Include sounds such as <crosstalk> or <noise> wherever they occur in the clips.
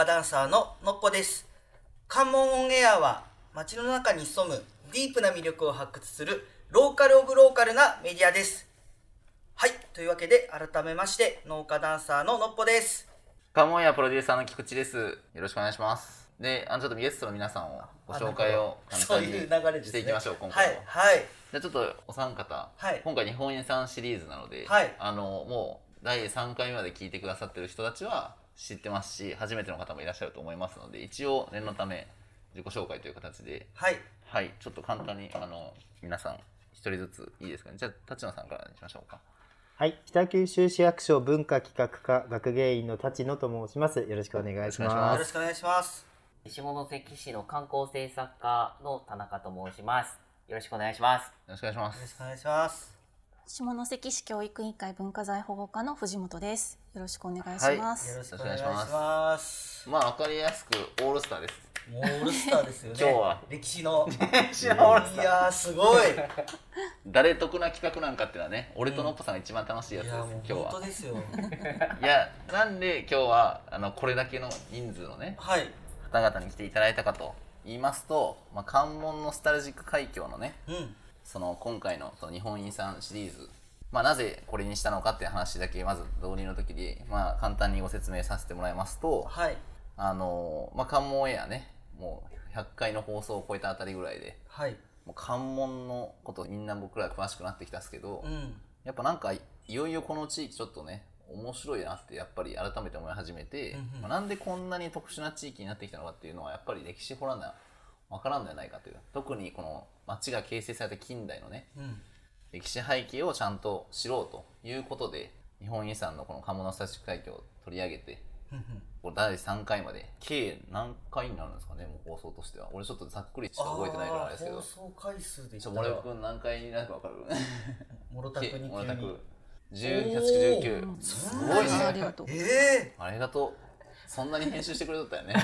農家ダンサーののっぽです。関門オンエアは街の中に潜むディープな魅力を発掘するローカルオブローカルなメディアです。はいというわけで改めまして農家ダンサーののっぽです。カモンやプロデューサーの菊池です。よろしくお願いします。で、あのちょっとゲストの皆さんをご紹介を簡単にそういう流れですね。していきましょう、今は回は。いはい。じゃあちょっとお三方、はい。今回日本遺産シリーズなので、はい。あのもう第3回目まで聞いてくださってる人たちは知ってますし、初めての方もいらっしゃると思いますので、一応念のため自己紹介という形で、はいはい、ちょっと簡単にあの皆さん一人ずついいですかね？じゃあ立野さんからにしましょうか。はい、北九州市役所文化企画課学芸員の立野と申します。よろしくお願いしま。よろしくお願いします下関市の観光政策課の田中と申します。よろしくお願いします。よろしくお願いしまよろしす。くお願いします下関市教育委員会文化財保護課の藤本です。よろしくお願いします。よろしくお願い。しよろしくお願いします。まあわかりやすくオールスターです。もうオールスターですよね。<laughs> 今日は。歴史の。<laughs> 歴史のオールスター。いやーすごい。誰得な企画なんかっていうのはね俺とのっぽさんが一番楽しいやつです、今日は。本当ですよ。<laughs> いやなんで今日はあのこれだけの人数のねはい。方々に来ていただいたかと言いますと、まあ、関門ノスタルジック海峡のねうん。その今回のその日本遺産シリーズ、まあ、なぜこれにしたのかっていう話だけまず導入の時に、まあ、簡単にご説明させてもらいますとはい。あの、まあ、関門エアねもう100回の放送を超えたあたりぐらいではい。もう関門のことみんな僕ら詳しくなってきたんですけど、うん。やっぱなんかいよいよこの地域ちょっとね面白いなってやっぱり改めて思い始めて、うんうん。まあなんでこんなに特殊な地域になってきたのかっていうのはやっぱり歴史掘らな分からんのではないかという。特にこの町が形成された近代のねうん歴史背景をちゃんと知ろうということで日本遺産のこの鴨の幸海峡を取り上げて第3回まで計何回になるんですかねもう放送としては。俺ちょっとざっくりしか覚えてないからですけど。放送回数で言ったら。君何回になるか分かる。もろたくに急に。もろたく1819おー。すそんごいねありがとう。えありがとうそんなに編集してくれとったよね。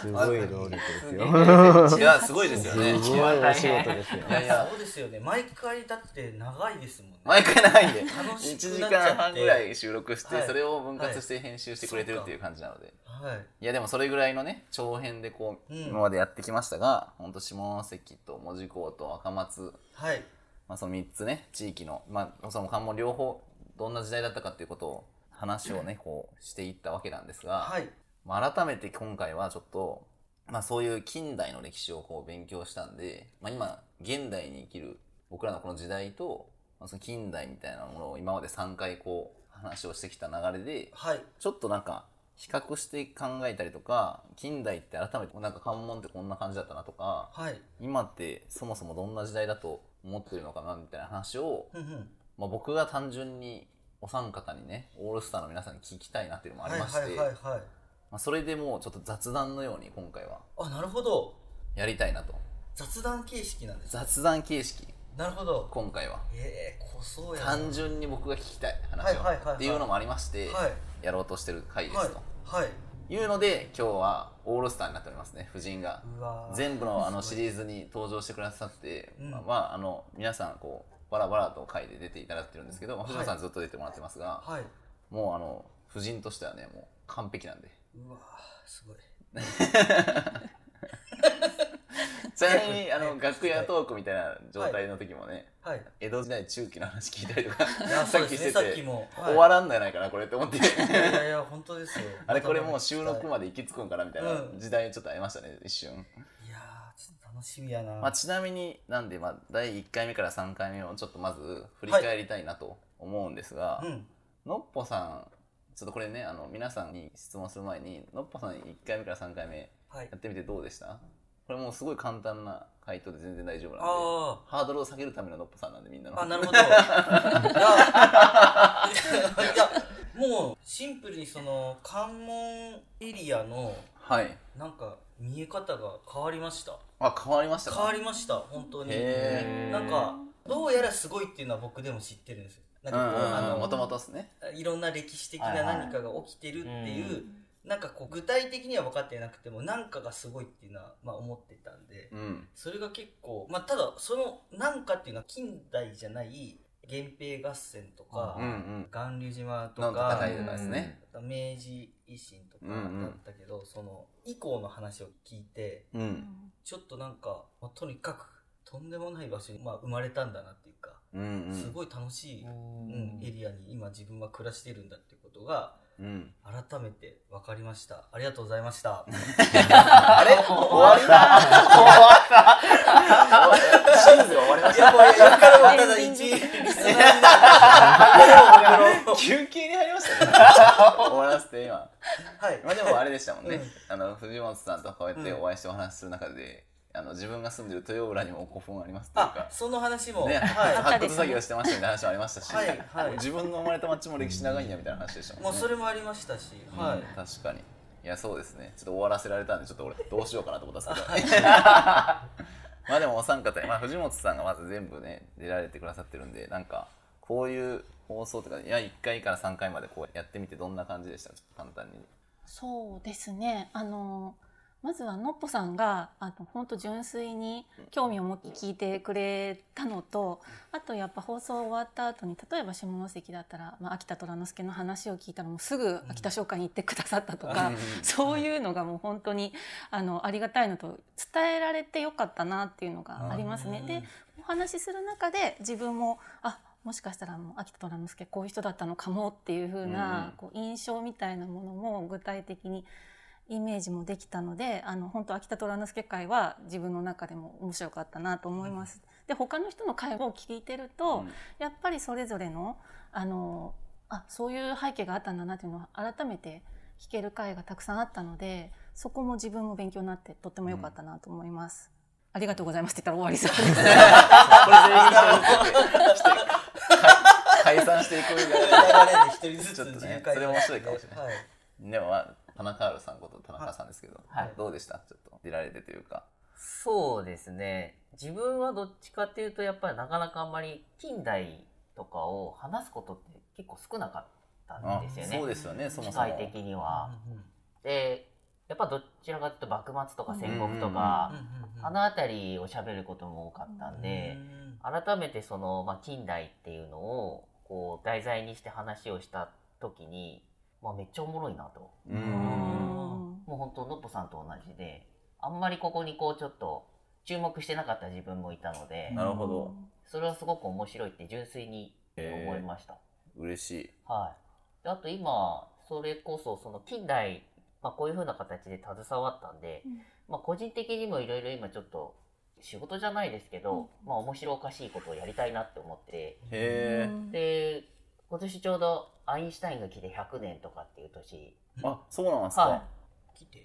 すごい労力ですよ。いやすごいですよね。すごいお仕事ですよ。い。やいえや。そうですよね。毎回だって長いですもんね。毎回長いんで。楽し1時間半ぐらい収録して、はいそれを分割して編集してくれてるっていう感じなので、はい。いやでもそれぐらいのね長編でこう、うん。今までやってきましたが本当下関と門司港と赤松、はい。まあ、その3つね地域の、まあ、その関門両方どんな時代だったかっていうことを話をねこうしていったわけなんですが、はい。まあ、改めて今回はちょっと、まあ、そういう近代の歴史をこう勉強したんで、まあ、今現代に生きる僕らのこの時代と、まあ、その近代みたいなものを今まで3回こう話をしてきた流れではい。ちょっとなんか比較して考えたりとか近代って改めてなんか関門ってこんな感じだったなとかはい。今ってそもそもどんな時代だと思ってるのかなみたいな話を、ふんふん。まあ、僕が単純にお三方にねオールスターの皆さんに聞きたいなっていうのもあはいりまして、はいはいはいまあ、それでもうちょっと雑談のように今回は。あなるほど。やりたいなと。雑談形式なんですね。雑談形式。なるほど。今回は。ええー、こそやな。単純に僕が聞きたい話をはいはいはいはい。っていうのもありましてはい。やろうとしてる回ではいすと。はい。い。うので今日はオールスターになっておりますね。夫人が。全部のあのシすリーズに登場してくださって、うん。まあまああの皆さんこうバラバラと回で出ていただいてるんですけど、まあはい。藤野さんずっと出てもらってますが、はい。もうあの夫人としてはねもう完璧なんで。うわーすごい。ちなみにあの <laughs> 楽屋トークみたいな状態の時もね、はい。江戸時代中期の話聞いたりとか <laughs> さっきしてて、終わらんのやないかなこれって思って。いやいや本当ですよ。<laughs> あれこれもう収録ままで行き着くんかなみたいなうん。時代ちょっとありましたね一瞬、楽しみやな、まあ、ちなみになんで、まあ、第1回目から3回目をちょっとまず振り返りたいなと思うんですが、うん。のっぽさんちょっとこれねあの皆さんに質問する前にのっぽさん1回目から3回目はい。やってみてどうでした？これもうすごい簡単な回答で全然大丈夫なんであハードルを下げるためののっぽさんなんでみんなの。あなるほど。<laughs> いやいやもうシンプルにその関門エリアのはい。なんか見え方が変わりました。あ変わりましたか？変わりました本当に。へなんかどうやらすごいっていうのは僕でも知ってるんですよ。なんかこう、あのもともとですね。いろんな歴史的なはいはい何かが起きてるっていう、なんかこう具体的には分かってなくても何かがすごいっていうのは、まあ、思ってたんで、うん。それが結構まあただその何かっていうのは近代じゃない源平合戦とか、うんうん巌流島とのかね。明治維新とかうんうん。だったけど、その以降の話を聞いてうん。ちょっとなんか、まあ、とにかくとんでもない場所に、まあ、生まれたんだなっていうか、うんうん。すごい楽しい、ううんんエリアに今自分は暮らしてるんだってことがうん。改めて分かりました。ありがとうございました。あれ？終わりだ終わった。シーズン終わりまいしたやもう今からもただ一リスナーになる休憩に入りましたね。終わらせて今。はい。まあでもあれでしたもんね、うん。あの藤本さんとこうやってお会いしてお話しする中で、あの自分が住んでる豊浦にも古墳ありますっていうあかその話も、ね、はい。発掘作業してましたみたいな話もありましたし、はいはい。自分の生まれた町も歴史長いんやみたいな話でしたもんね。もうそれもありましたし、はい。うん確かに。いやそうですね。ちょっと終わらせられたんでちょっと俺どうしようかなと思ったんですけど。<laughs> まあでもお三方に、まあ、藤本さんがまず全部ね出られてくださってるんでなんかこういう放送とかいや1回から3回までこうやってみてどんな感じでした？ちょっと簡単に。そうですね。あのまずはのっぽさんがあの本当純粋に興味を持って聞いてくれたのとあとやっぱ放送終わった後に例えば下関だったら、まあ、秋田虎之助の話を聞いたらもうすぐ秋田商会に行ってくださったとか、うんそういうのがもう本当にあのありがたいのと伝えられてよかったなっていうのがありますね。うんでお話しする中で自分もあもしかしたらもう秋田虎之助こういう人だったのかもっていう風な、うん。こう印象みたいなものも具体的にイメージもできたのであの本当秋田虎之助会は自分の中でも面白かったなと思います。で他の人の会を聞いてると、うん。やっぱりそれぞれのあのあそういう背景があったんだなっていうのを改めて聞ける会がたくさんあったのでそこも自分も勉強になってとっても良かったなと思います。ありがとうございますって言ったら終わりそ <laughs> 解散していくみたいな流れで一人ずつちょっとねそれ面白いかもしれない。はい。でもまあ田中あるさんこと田中さんですけど、はい。どうでした？ちょっと出られてというか。そうですね。自分はどっちかっていうとやっぱりなかなかあんまり近代とかを話すことって結構少なかったんですよね。そうですよねそも機そも。械的には。うんうんでやっぱどちらかというと幕末とか戦国とうんか、あの辺りを喋ることも多かったんで、改めてその、まあ、近代っていうのをこう題材にして話をした時に、まあ、めっちゃおもろいなと。ううん。んもう本当のっぽさんと同じであんまりここにこうちょっと注目してなかった自分もいたので、なるほど。それはすごく面白いって純粋に思いました。嬉しい。はい、であと今それこそその近代、まあ、こういう風な形で携わったんで、うん。まあ、個人的にもいろいろ今ちょっと仕事じゃないですけど、まあ、面白おかしいことをやりたいなって思って。へえで今年ちょうどアインシュタインが来て100年とかっていう年、あそうなんですか、は来て。い、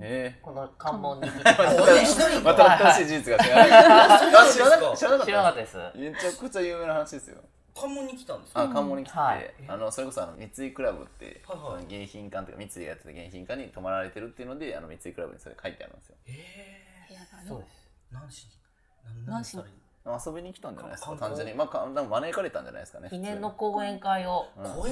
へこの関門に。<laughs> 来てえまた新しい事実が知らない。あ知らなかった知らなかった知らなかったです。めちゃくちゃ有名な話ですよ。関門に来たんですか？あ関門に来て。て、はい。あのそれこそあの三井クラブって、はいはい。迎賓館というか三井がやってた迎賓館に泊まられてるっていうのであの三井クラブにそれ書いてあるんですよ。え。部屋がねそうです。ー、何しに何何しに？何したらいい遊びに来たんじゃないですか単純に。まあか多分招かれたんじゃないですかね記念の講演会を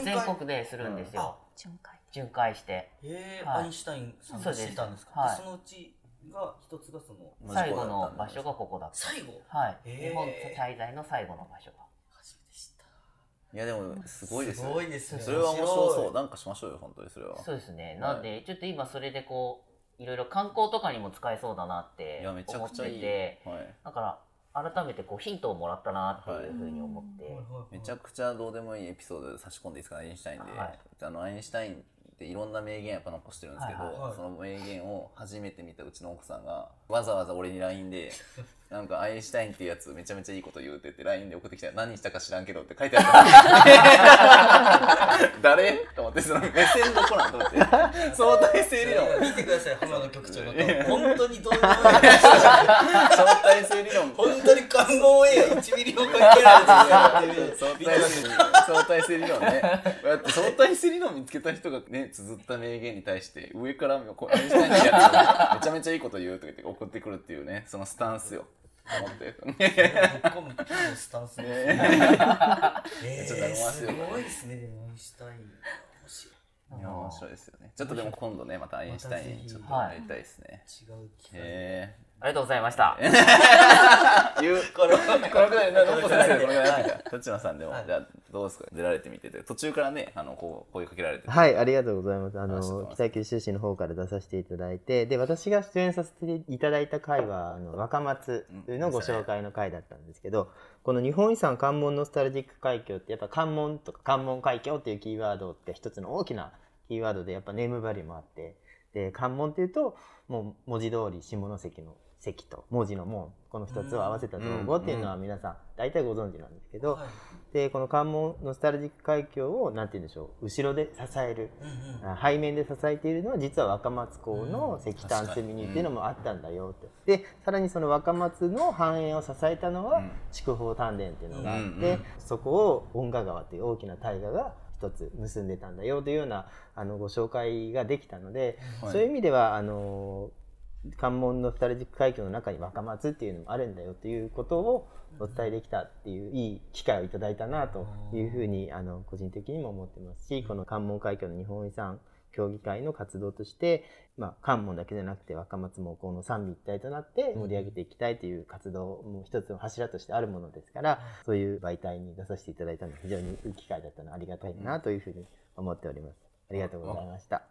全国でするんですよ、巡回。巡回して。えーはい。アインシュタインさんがしてたんですか？そうです。でそのうちが一つがその最後の場所がここだった最後？はい、日本滞在の最後の場所。が初めて知った。いやでもすごいですよ。すごいですねそれは面白そう。なんかしましょうよ本当にそれは。そうですね。なんでちょっと今それでこういろいろ観光とかにも使えそうだなっていやめちゃ思ってくちゃいい、て。はい、だから改めてこうヒントをもらったなっていうふうに思って、めちゃくちゃどうでもいいエピソードで差し込んでいいですかアインシュタインで、はい。あのアインシュタインっていろんな名言やっぱ残してるんですけど、はいはいはい。その名言を初めて見たうちの奥さんがわざわざ俺に LINE で「なんかアインシュタインっていうやつめちゃめちゃいいこと言うて」って LINE で送ってきた。ら何したか知らんけどって書いてあった <laughs> 誰？と思ってその目線どこなんと思って。相対性理論。見てください浜野局長の本当にどうでもいい相対性理論。本当に関門エア1ミリも関係ないですよ相対性相対性理論。ね相対性理論見つけた人がね綴った名言に対して上からアインシュタインのやつめちゃめちゃいいこと言うとか言って送ってくるっていうねそのスタンスよ思って。ぶっ込むスタンスですねえちょっとありますごいですね面白いいや面白いですよね。ちょっとでも今度ねまたアインシュタインちょっとやりたいですね。違う機会へえありがとうございました。<laughs> 言うこのこのくらい、のっぽ先生、このくらいなんか、<laughs> 立花さんでも、はいじゃあ、どうですか？出られてみてて、途中からね、あの、こう、声かけられて。はい、ありがとうございます。あの、北九州市の方から出させていただいて、で、私が出演させていただいた回は、あの、若松のご紹介の回だったんですけど、この日本遺産関門ノスタルジック海峡って、やっぱ関門とか関門海峡っていうキーワードって一つの大きなキーワードで、やっぱネームバリューもあって、で、関門っていうと、もう文字通り下関の関と文字の門、この二つを合わせた造語っていうのは皆さん大体ご存知なんですけど、はい。でこの関門ノスタルジック海峡をなんて言うんでしょう後ろで支える背面で支えているのは実は若松港の石炭積み荷っていうのもあったんだよって、でさらにその若松の繁栄を支えたのはうん。筑豊丹田っていうのがあって、そこを恩賀川という大きな大河が一つ結んでたんだよというようなあのご紹介ができたので、はい。そういう意味ではあの関門ノスタルジック海峡の中に若松っていうのもあるんだよということをお伝えできたっていういい機会をいただいたなというふうにあの個人的にも思ってますしこの関門海峡の日本遺産協議会の活動として、まあ、関門だけじゃなくて若松もこの三位一体となって盛り上げていきたいという活動も一つの柱としてあるものですからそういう媒体に出させていただいたので非常にいい機会だったのでありがたいなというふうに思っております。ありがとうございました。<laughs>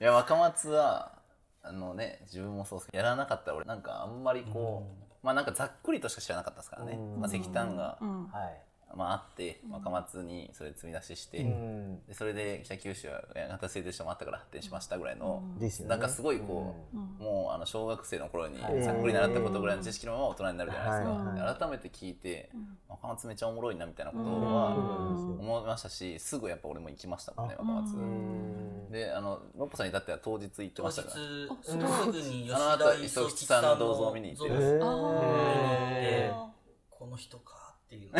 いや、若松は、あのね、自分もそうですけど、やらなかったら俺、なんかあんまりこう、まあなんかざっくりとしか知らなかったですからね。うんまあ石炭が、うんはい。まああって、若松にそれ積み出しして、うん。でそれで北九州は八幡製鉄所もあったから発展しましたぐらいの、ですよね。なんかすごいこう、うん。もうあの小学生の頃にはい。ざっくり習ったことぐらいの知識のまま大人になるじゃないですか、はいはいで改めて聞いて、若松めっちゃおもろいなみたいなことうん。はうん思いましたしすぐやっぱ俺も行きましたもんねあ若松、うん。であののっぽさんに至っては当日行って当日ましたからすぐに吉あの後田磯吉さんの磯吉さんの銅像を見に行って像へーあこの人かっていう。<laughs>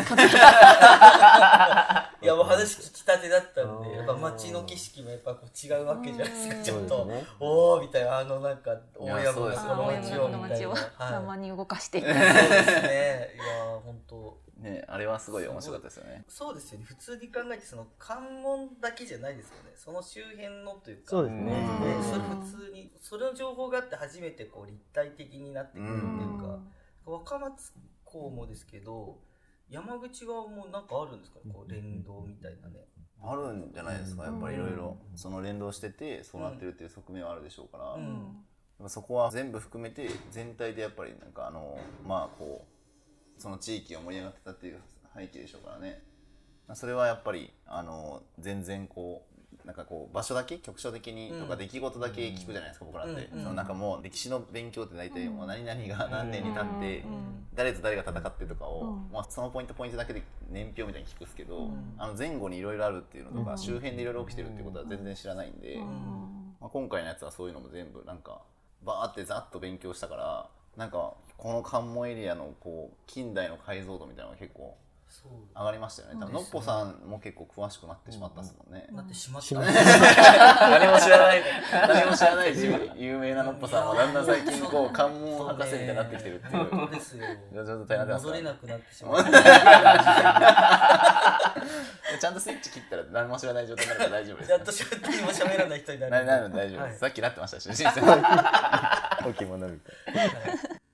いやもう話聞きたてだったんでやっぱ街の景色もやっぱこう違うわけじゃないですか。うん。ちょっと、ね。おおみたいなあのなんか大いや山そうですよ。がこのー街をみたいなこの街をはい。生に動かしてそうですね。いや本当。<laughs> ねあれはすごい面白かったですよね。そうですよね。普通に考えてその関門だけじゃないですよね。その周辺のというか。そうですね。ねうんそれ普通にそれの情報があって初めてこう立体的になってくるっていうか、若松港もですけど山口側もなんかあるんですか？ねこう連動みたいなね、あるんじゃないですか？やっぱりいろいろその連動しててそうなってるっていう側面はあるでしょうから、うん。やっぱそこは全部含めて全体でやっぱりなんかあのまあこうその地域が盛り上がってたっていう背景でしょうからね。まあそれはやっぱりあの全然こうなんかこう場所だけ局所的にとうんか出来事だけ聞くじゃないですか、僕らって、うん。そのなんかもう歴史の勉強って大体もう何々が何年に経って、うん誰と誰が戦ってとかを、うん。まあ、そのポイントポイントだけで年表みたいに聞くんですけど、うん。あの前後にいろいろあるっていうのとか、うん。周辺でいろいろ起きてるっていうことは全然知らないんで、うん。まあ、今回のやつはそういうのも全部なんかバーってざっと勉強したからなんかこの関門エリアのこう近代の解像度みたいなのが結構上がりましたよね。多分のっぽさんも結構詳しくなってしまったですもんね、なってしまった、しまっ <laughs> 何も知らない。<laughs> 何も知らない自分。有名なのっぽさんはだんだん最近こう関門博士みたいになってきてるっていう。本当ですよ。いやちょっと大変になってますから戻れなくなってしまった <laughs> ちゃんとスイッチ切ったら何も知らない状態になるから大丈夫です。やっとしゃ何も喋らない人になるななるの大丈夫です、はい。さっきなってましたし、置物みたい。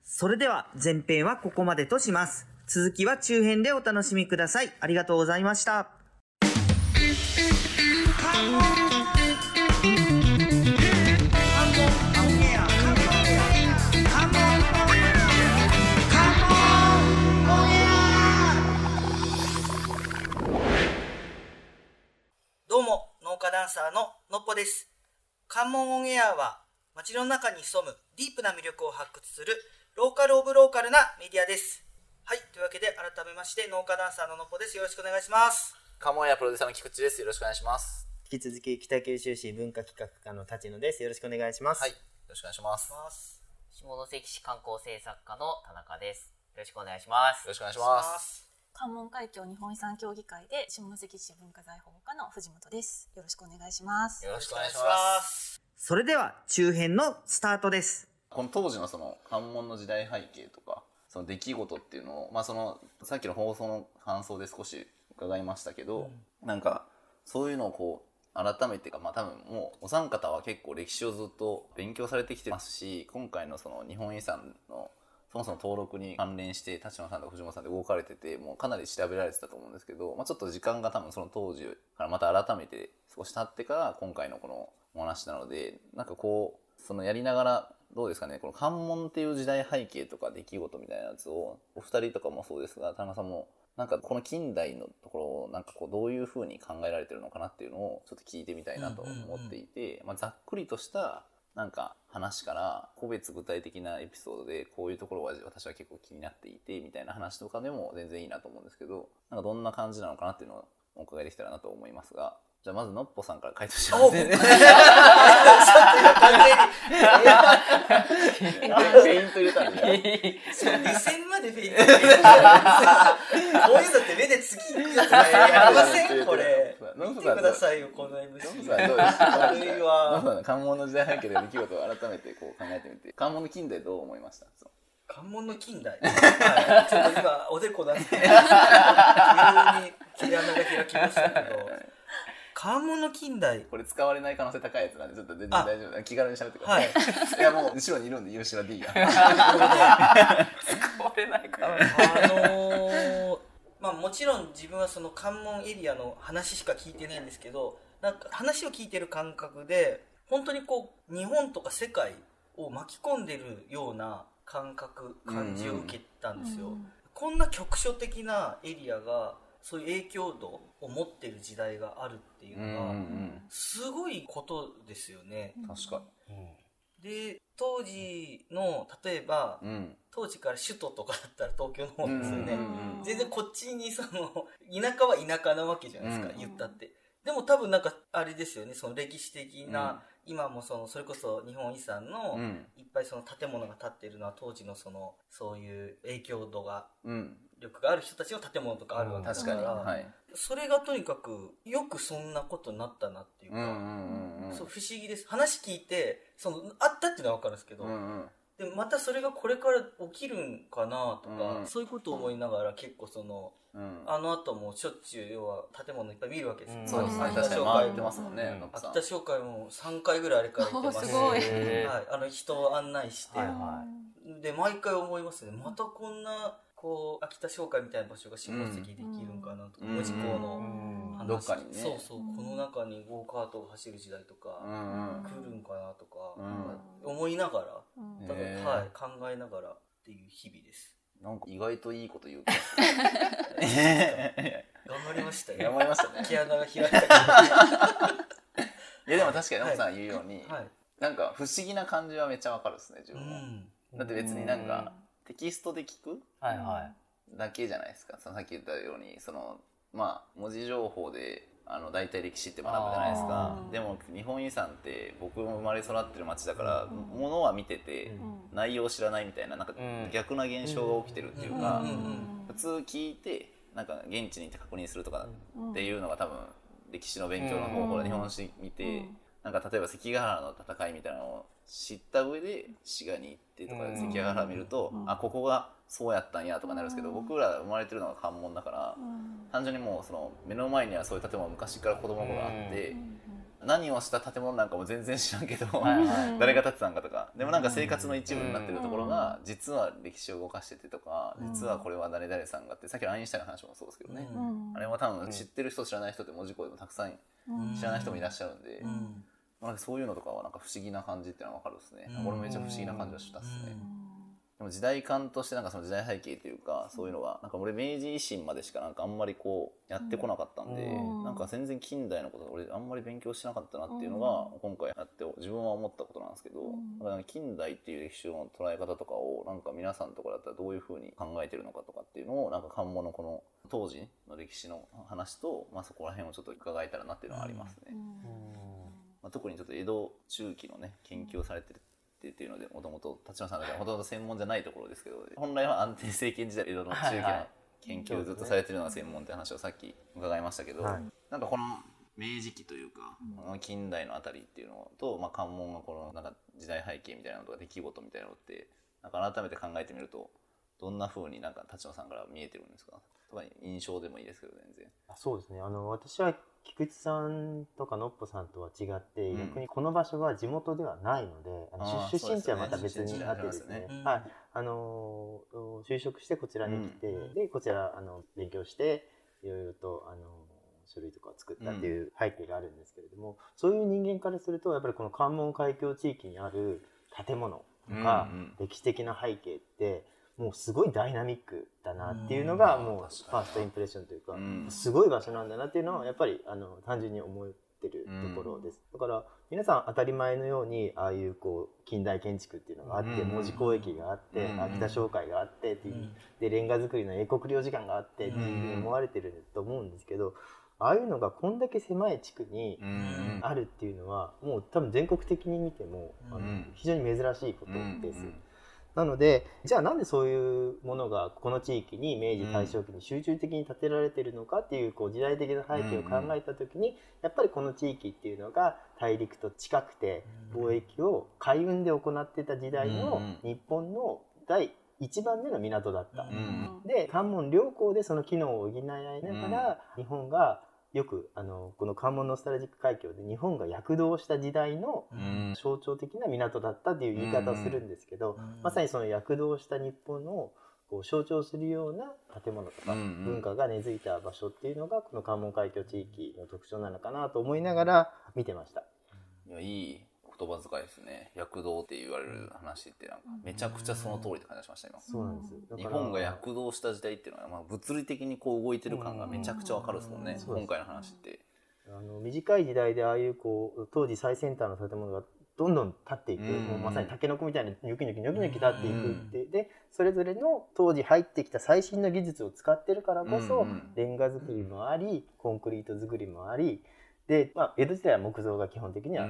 それでは前編はここまでとします続きは中編でお楽しみください。ありがとうございました。どうも農家ダンサーののっぽです。関門オンエアは街の中に潜むディープな魅力を発掘するローカルオブローカルなメディアです。はいというわけで改めまして農家ダンサーののっぽですよろしくお願いしますカモンやプロデューサーの菊池です。よろしくお願いします。引き続き北九州市文化企画課の立野です。よろしくお願いします。はい。よろしくお願いします。よ下関市観光政策課の田中です。よろしくお願いします。ろしくお願いします。関門海峡日本遺産協議会で下関市文化財保護課の藤本です。よろしくお願いします。よろしくお願いします。すそれでは中編のスタートですこの当時のその関門の時代背景とか、その出来事っていうのを、まあその、さっきの放送の感想で少し伺いましたけど、なんか、そういうのをこう、改めてかまあ多分もうお三方は結構歴史をずっと勉強されてきてますし今回のその日本遺産のそもそも登録に関連して立花さんと藤本さんで動かれててもうかなり調べられてたと思うんですけど、まあ、ちょっと時間が多分その当時からまた改めて少し経ってから今回のこのお話なのでなんかこうそのやりながらどうですかねこの関門っていう時代背景とか出来事みたいなやつをお二人とかもそうですが田中さんもなんかこの近代のところをなんかこうどういうふうに考えられてるのかなっていうのをちょっと聞いてみたいなと思っていて、まあ、ざっくりとしたなんか話から個別具体的なエピソードでこういうところは私は結構気になっていてみたいな話とかでも全然いいなと思うんですけどなんかどんな感じなのかなっていうのをお伺いできたらなと思いますがじゃあまずのっぽさんから回答してもらって、ね、フェイント入れたんで目線までフェイント入れたこういうのって目で次行くやつやりませんこれ見てくださいよ。この MC 悪いわ関門の時代背景で出来事を改めてこう考えてみて関門の近代どう思いました関門の近代、はい、ちょっと今おでこ出して急に毛穴が開きましたけど関門の近代。これ使われない可能性高いやつなんでちょっと全然大丈夫気軽に喋ってください、はい、いやもう後ろにいるんで優秀な D が <laughs> 使われないからあのー、まあもちろん自分はその関門エリアの話しか聞いてないんですけどなんか話を聞いてる感覚で本当にこう日本とか世界を巻き込んでるような感覚感じを受けたんですよ、うんうん、こんな局所的なエリアがそういう影響度を持ってる時代があるっていうのがすごいことですよね。確かに、で当時の例えば、うん、当時から首都とかだったら東京の方ですよね、全然こっちにその田舎は田舎なわけじゃないですか、言ったって。でも多分なんかあれですよねその歴史的な、今もそのそれこそ日本遺産のいっぱいその建物が建ってるのは当時のそのそういう影響度が、力がある人たちの建物とかあるわけだから,、はい、それがとにかくよくそんなことになったなっていうか、そう不思議です。話聞いてそのあったっていうのは分かるんですけど、うんうん。でまたそれがこれから起きるんかなとか、うん、そういうことを思いながら結構その、うん、あの後もしょっちゅう要は建物いっぱい見るわけですよ、うん、そうですね。秋田商会も、ね、秋田商会も3回ぐらいあれから行ってますしはい、あの人を案内して、はいはい、で毎回思いますね。またこんなこう秋田商会みたいな場所が下関できるんかなとか、門司港の話。どっかにね。そうそう。この中にゴーカートが走る時代とか、来るんかなとか、思いながら、多分はい。考えながらっていう日々ですなんか。意外といいこと言うか <laughs> 頑張りましたよ頑張りましたね。毛穴が開いた。いやでも確かにノブさん言うように、はい、なんか不思議な感じはめっちゃわかるですね自分も、だって別になんか、テキストで聞く、はいはい、だけじゃないですか。さっき言ったようにそのまあ文字情報であの大体歴史って学ぶじゃないですか。でも日本遺産って僕も生まれ育ってる町だから、うん、ものは見てて、うん、内容を知らないみたいななんか逆な現象が起きてるっていうか、普通聞いてなんか現地に行って確認するとかっていうのが多分歴史の勉強の方法で日本史見て、なんか例えば関ヶ原の戦いみたいなのを知った上で滋賀に行ってとか関ヶ原見ると、あここがそうやったんやとかなるんですけど、僕ら生まれてるのが関門だから、単純にもうその目の前にはそういう建物昔から子供の頃あって、何をした建物なんかも全然知らんけど、誰が建てたんかとか。でもなんか生活の一部になってるところが実は歴史を動かしててとか、実はこれは誰々さんがってさっきのアインシュタインの話もそうですけどね、あれは多分知ってる人知らない人って文字工でもたくさん知らない人もいらっしゃるんで。なんかそういうのとかはなんか不思議な感じっていうのは分かるですね。俺もめっちゃ不思議な感じがしたっすね。でも時代感としてなんかその時代背景というかそういうのがなんか俺明治維新までしかなんかあんまりこうやってこなかったんで、なんか全然近代のこと俺あんまり勉強しなかったなっていうのが今回やって自分は思ったことなんですけど、だから近代っていう歴史の捉え方とかをなんか皆さんとかだったらどういうふうに考えてるのかとかっていうのをなんか関門のこの当時の歴史の話と、まあ、そこら辺をちょっと伺えたらなっていうのはありますね。まあ、特にちょっと江戸中期のね研究をされてるっていうのでもともと立花さんがもともと専門じゃないところですけど本来は安定政権時代江戸の中期の研究をずっとされてるような専門って話をさっき伺いましたけど、はい、なんかこの明治期というか、うん、近代のあたりっていうのと、まあ、関門がこのなんか時代背景みたいなのとか出来事みたいなのってなんか改めて考えてみるとどんなふうになんか立花さんから見えてるんですか？とか印象でもいいですけど全然。そうですね。あの私は菊池さんとかのっぽさんとは違って、うん。逆にこの場所は地元ではないのであの出出身地はまた別にあってですね。すよねはい。あのー就職してこちらに来て、うん。でこちらあの勉強していろいろとあの書類とかを作ったっていう背景があるんですけれども、そういう人間からするとやっぱりこの関門海峡地域にある建物とか、うんうん。歴史的な背景ってもうすごいダイナミックだなっていうのがうん。もうファーストインプレッションというか、うん。すごい場所なんだなっていうのはやっぱりあの単純に思ってるところです、だから皆さん当たり前のようにああいうこう近代建築っていうのがあって、うん。門司港駅があって、うん。秋田商会があってっていう、うん。でレンガ造りの英国領事館があってっていうふうに思われてると思うんですけど、ああいうのがこんだけ狭い地区にあるっていうのはもう多分全国的に見ても、あのうん。非常に珍しいことです。うんなのでじゃあなんでそういうものがこの地域に明治大正期に集中的に建てられてるのかっていうこう時代的な背景を考えた時にやっぱりこの地域っていうのが大陸と近くてうん。貿易を海運で行ってた時代のうん日本の第1番目の港だった。うんで関門両港でその機能を補いながら、日本がよくあのこの関門ノスタルジック海峡で日本が躍動した時代のうん。象徴的な港だったっていう言い方をするんですけど、うん。まさにその躍動した日本をこう象徴するような建物とか文化が根付いた場所っていうのがこの関門海峡地域の特徴なのかなと思いながら見てました。いやいい言葉遣いですね。躍動って言われる話ってなんかめちゃくちゃその通りって感じがしました今。そうなんですよ。だ日本が躍動した時代っていうのは、まあ、物理的にこう動いてる感がめちゃくちゃわかるですもんね、うん今回の話って。あの短い時代でああいうこう当時最先端の建物がどんどん立っていく、うん。もうまさにタケノコみたいにニョキニョキニョキニョキ立っていくって、でそれぞれの当時入ってきた最新の技術を使ってるからこそ、レンガ作りもありコンクリート作りもありで、まあ、江戸時代は木造が基本的には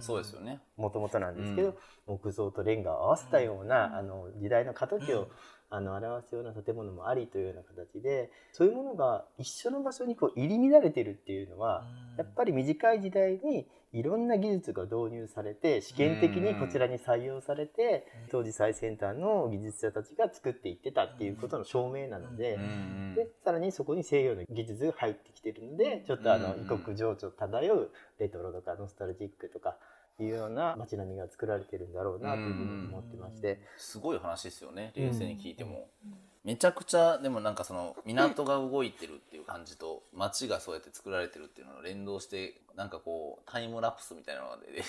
そうですよね。もともとなんですけど、うん。木造とレンガを合わせたような、あの時代の過渡期を、うんあの表すような建物もありというような形でそういうものが一緒の場所にこう入り乱れてるっていうのは、やっぱり短い時代にいろんな技術が導入されて試験的にこちらに採用されてうん。当時最先端の技術者たちが作っていってたっていうことの証明なのででさらにそこに西洋の技術が入ってきてるのでちょっとあのうん異国情緒漂うレトロとかノスタルジックとかいうような街並みが作られてるんだろうなというふうに思ってまして。すごい話ですよね。冷静に聞いても、めちゃくちゃでもなんかその港が動いてるっていう感じと街がそうやって作られてるっていうのを連動してなんかこうタイムラプスみたいなのでね。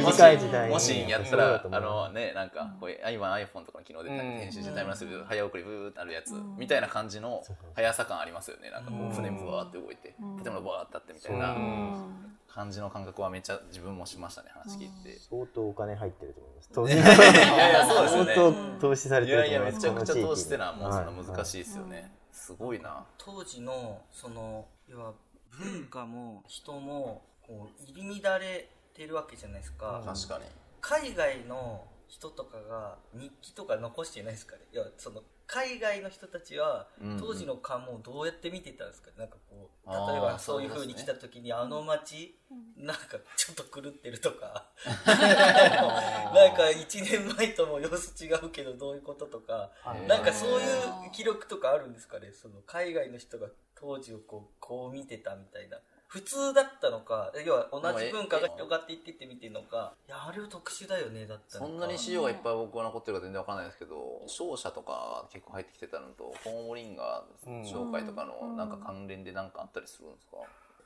<laughs> もしもしやったらあのねなんかこう今 iPhone とかの機能でうん。編集してタイムラプスで早送りブーってなるやつうん。みたいな感じの速さ感ありますよね。なんかこうん。う船もバーって動いてうん。建物バーってあってみたいな。うん感じの感覚はめっちゃ自分もしましたね話聞いて。相当お金入ってると思います。投 <laughs> 資いやいやそうですよね。相当投資されいてるとやい思います。やめちゃくちゃ投資ってのはもうそんなはい難しいですよね、すごいな。当時のその要は文化も人もこう入り乱れてるわけじゃないですか、うん。確かに。海外の人とかが日記とか残してないですかね。いやその海外の人たちはうんうん。当時の関門をどうやって見てたんですか？なんかこう例えばそういうそうに来た時にあの街なんかちょっと狂ってるとか。<laughs> なんか1年前とも様子違うけどどういうこととか。はいなんかそういう記録とかあるんですかね？その海外の人が当時をこうこう見てたみたいな普通だったのか要は同じ文化が広がっていってって見てるのかいやあれは特殊だよねだったのか。そんなに資料がいっぱい僕は残ってるか全然わかんないですけど商社とか結構入ってきてたのとコーンモリンガー紹介とかのなんか関連で何かあったりするんですか？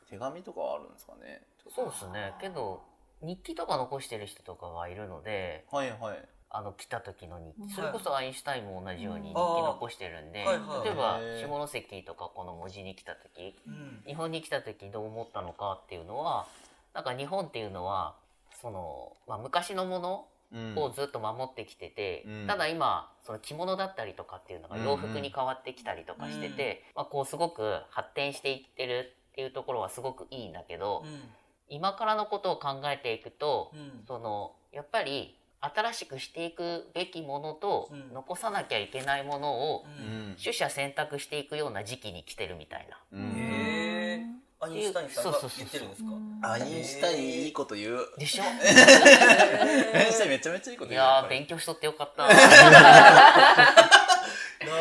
手紙とかはあるんですかね？そうですね。けど日記とか残してる人とかがいるのではいはいあの来た時の日うん。記それこそアインシュタインも同じように日記残してるんであー。はいはい。例えば下関とかこの文字に来た時うん。日本に来た時どう思ったのかっていうのはなんか日本っていうのはその、まあ、昔のものうん。をずっと守ってきてて、うん。ただ今その着物だったりとかっていうのが洋服に変わってきたりとかしてて、まあ、こうすごく発展していってるっていうところはすごくいいんだけど、うん。今からのことを考えていくと、うん。そのやっぱり新しくしていくべきものと、うん。残さなきゃいけないものをうん。取捨選択していくような時期に来てるみたいな。うん。へえアインシュタインさんが言ってるんですか？アインシュタインいいこと言う。でしょ？<laughs> アインシュタインめちゃめちゃいいことい言う。やっぱり。やー勉強しとってよかった。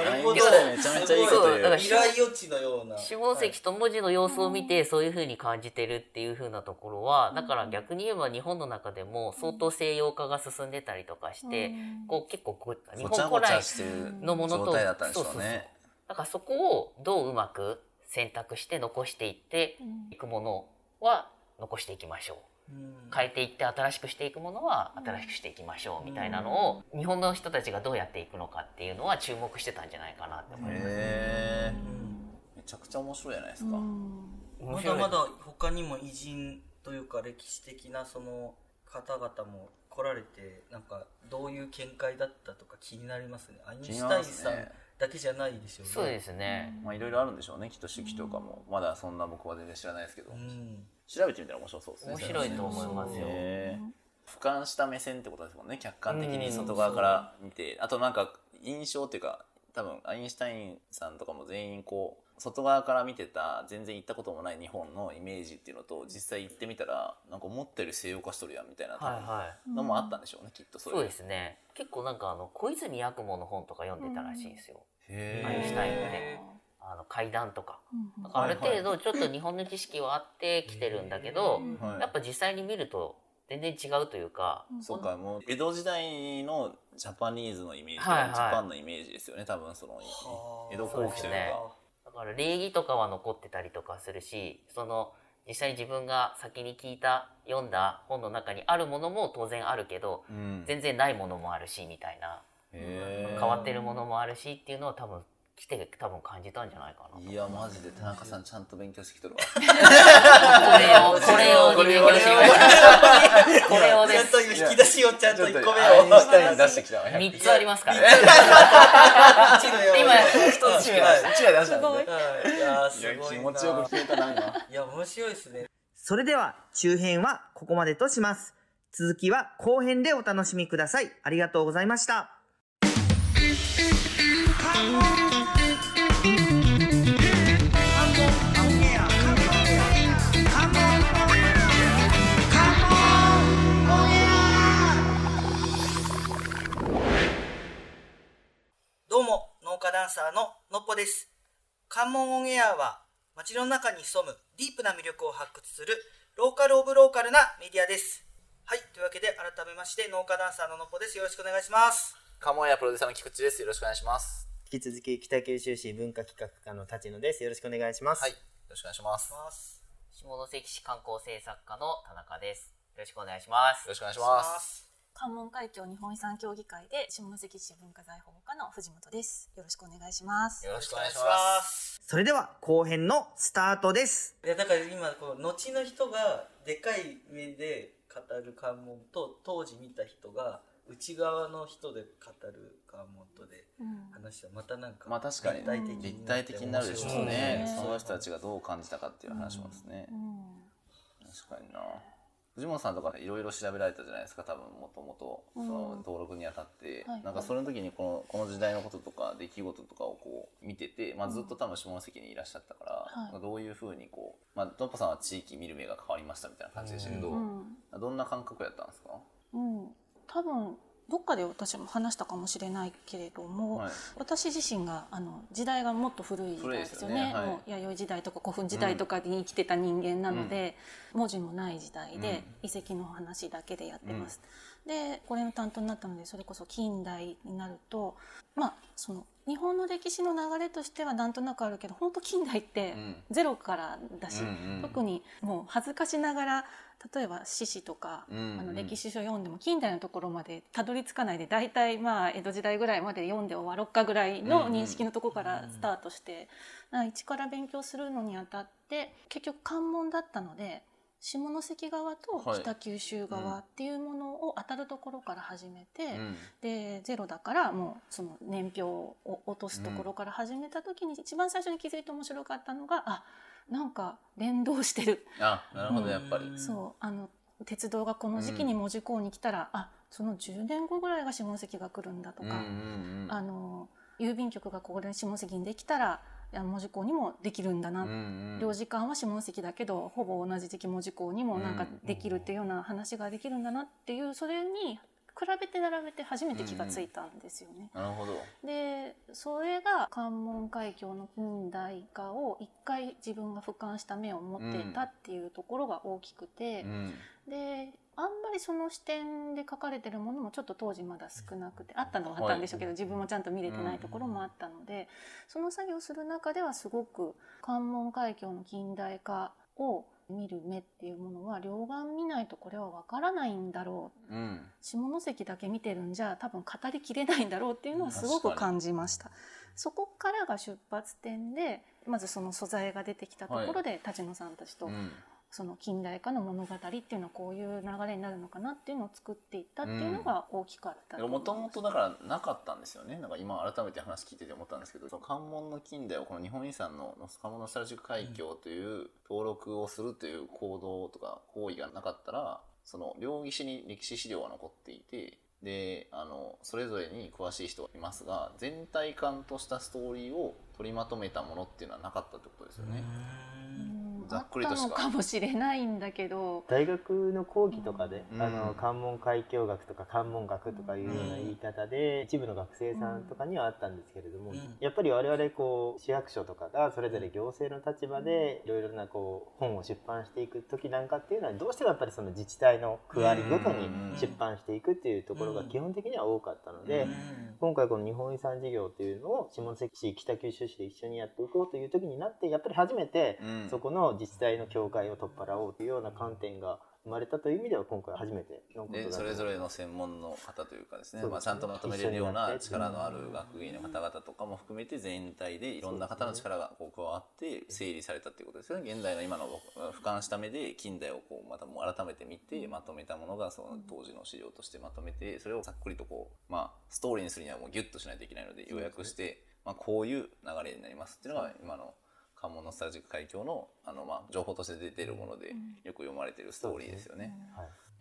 なるほめちゃめちゃいいこと言うそうだから未来予知のような。下関と文字の様子を見てそういう風に感じてるっていう風なところはだから逆に言えば日本の中でも相当西洋化が進んでたりとかしてこう結構こう日本古来のものと状態だったん。でしょそうそうそう。だからそこをどううまく選択して残していっていくものは残していきましょう。うん。変えていって新しくしていくものは新しくしていきましょうみたいなのを日本の人たちがどうやっていくのかっていうのは注目してたんじゃないかなって思います。へえうん。めちゃくちゃ面白いじゃないですか、まだまだ他にも偉人というか歴史的なその方々も来られてなんかどういう見解だったとか気になりますね。アインシュタインさんだけじゃないでしょうね。そうですね。まあいろいろあるんでしょうね。きっと手記とかも。まだそんな僕は全然知らないですけど、うん調べてみたら面白そうですね。面白いと思いますよ。俯瞰した目線ってことですもんね。客観的に外側から見て。あとなんか印象っていうか多分アインシュタインさんとかも全員こう外側から見てた全然行ったこともない日本のイメージっていうのと実際行ってみたらなんか思ったより西洋化しとるやんみたいなのもあったんでしょうねきっとそうですね。結構なんかあの小泉八雲の本とか読んでたらしいんですよ。へアインシュタインっえてあの階段とか。ある程度ちょっと日本の知識はあってきてるんだけど、はいやっぱ実際に見ると全然違うというか、そうかもう江戸時代のジャパニーズのイメージ、はいはい。ジャパンのイメージですよね多分そのはあ。江戸後期というか。だから礼儀とかは残ってたりとかするしその実際に自分が先に聞いた読んだ本の中にあるものも当然あるけど、うん。全然ないものもあるしみたいな。変わってるものもあるしっていうのを多分来て多分感じたんじゃないかな。いやマジで。田中さんちゃんと勉強してきとるわ。これをこれをに勉強しました。これをですちゃんと。今引き出しをちゃんと1個目を。出してきたわ。<laughs> 三つありますから。今一つしか出したんではい。いやーすごいな。気持ちよく聞けたな。今いや面白いですねそれでは中編はここまでとします。続きは後編でお楽しみください。ありがとうございましたどうも農家ダンサーののっぽです。関門オンエアは街の中に潜むディープな魅力を発掘するローカルオブローカルなメディアです。はいというわけで改めまして農家ダンサーののっぽです。よろしくお願いします。カモンやプロデューサーの菊池です。よろしくお願いします。引き続き北九州市文化企画課の立野です。よろしくお願いします、はいよろしくお願いします。よます。下関市観光政策課の田中です。よろしくお願いします。ろしくお願いします関門海峡日本遺産協議会で下関市文化財保護課の藤本です。よろしくお願いします。よろしくお願いします。それでは後編のスタートです。いやだから今こう後の人がでかい目で語る関門と当時見た人が内側の人で語る関門とでうん。話しまたなんかまあ確かに。立体的になるでしょうね。そうね。その人たちがどう感じたかっていう話もですね、うん。確かにな藤本さんとかいろいろ調べられたじゃないですか多分もともとその登録にあたって、はいなんかその時にこのこの時代のこととか出来事とかをこう見てて、まあ、ずっと多分下関にいらっしゃったから、はい。どういうふうにこう、まあ、トッポさんは地域見る目が変わりましたみたいな感じでしたけど、うん。どんな感覚やったんですか、うん、多分どっかで私も話したかもしれないけれども、はい。私自身があの時代がもっと古い時代ですよね。ね。はい。もう弥生時代とか古墳時代とかに生きてた人間なので、文字もない時代で、遺跡の話だけでやってます。でこれの担当になったのでそれこそ近代になるとまあその日本の歴史の流れとしてはなんとなくあるけど本当近代ってうん。ゼロからだし、うんうん。特にもう恥ずかしながら例えば史詩とか、うんうん。あの歴史書読んでも近代のところまでたどり着かないで大体まあ江戸時代ぐらいまで読んで終わろっかぐらいの認識のところからスタートして、だから一から勉強するのにあたって結局関門だったので下関側とはい。北九州側っていうものを当たるところから始めて、うん。でゼロだからもうその年表を落とすところから始めた時に一番最初に気づいて面白かったのがあなんか連動してる。あなるほどやっぱり、うん。そうあの鉄道がこの時期に門司港に来たら、あその10年後ぐらいが下関が来るんだとか、うんうんうん。あの郵便局がここで下関にできたらいや門司港にもできるんだな、うんうん。領事館は下関だけどほぼ同じ時期門司港にもなんかできるっていうような話ができるんだなっていうそれに比べて並べて初めて気がついたんですよね。なるほど。でそれが関門海峡の近代化を一回自分が俯瞰した目を持っていたっていうところが大きくて、うん。であんまりその視点で書かれてるものもちょっと当時まだ少なくてあったのはあったんでしょうけど、自分もちゃんと見れてないところもあったので、その作業する中ではすごく関門海峡の近代化を見る目っていうものは両眼見ないとこれはわからないんだろう。うん下関だけ見てるんじゃ多分語りきれないんだろうっていうのはすごく感じました。そこからが出発点でまずその素材が出てきたところで、立野さんたちとうんその近代化の物語っていうのはこういう流れになるのかなっていうのを作っていったっていうのが大きかったもともとだからなかったんですよね。なんか今改めて話聞いてて思ったんですけどその関門の近代をこの日本遺産の関門ノスタルジック海峡という登録をするという行動とか行為がなかったらその両岸に歴史資料が残っていてであのそれぞれに詳しい人がいますが全体感としたストーリーを取りまとめたものっていうのはなかったってことですよね。うんざあっくりとしか。ったのかもしれないんだけど。大学の講義とかで、うん。あの関門海峡学とか関門学とかいうような言い方で、一部の学生さんとかにはあったんですけれども、うん。やっぱり我々こう市役所とかがそれぞれ行政の立場でいろいろなこう本を出版していく時なんかっていうのはどうしてもやっぱりその自治体の区割りごとに出版していくっていうところが基本的には多かったので、うん。今回この日本遺産事業っていうのを下関市北九州市で一緒にやっていこうという時になってやっぱり初めてうん。そこの自治体の境界を取っ払おうというような観点が生まれたという意味では今回初めてのことだそれぞれの専門の方というかですね。ね。まあ、ちゃんとまとめれるような力のある学芸員の方々とかも含めて全体でいろんな方の力がこう加わって整理されたっていうことですよね。現代の今の俯瞰した目で近代をこうまたもう改めて見てまとめたものがその当時の資料としてまとめてそれをざっくりとこう、まあ、ストーリーにするにはもうギュッとしないといけないので要約して、まあ、こういう流れになりますっていうのが今の関門ノスタルジック海峡のあの、まあ、情報として出ているものでよく読まれているストーリーですよね。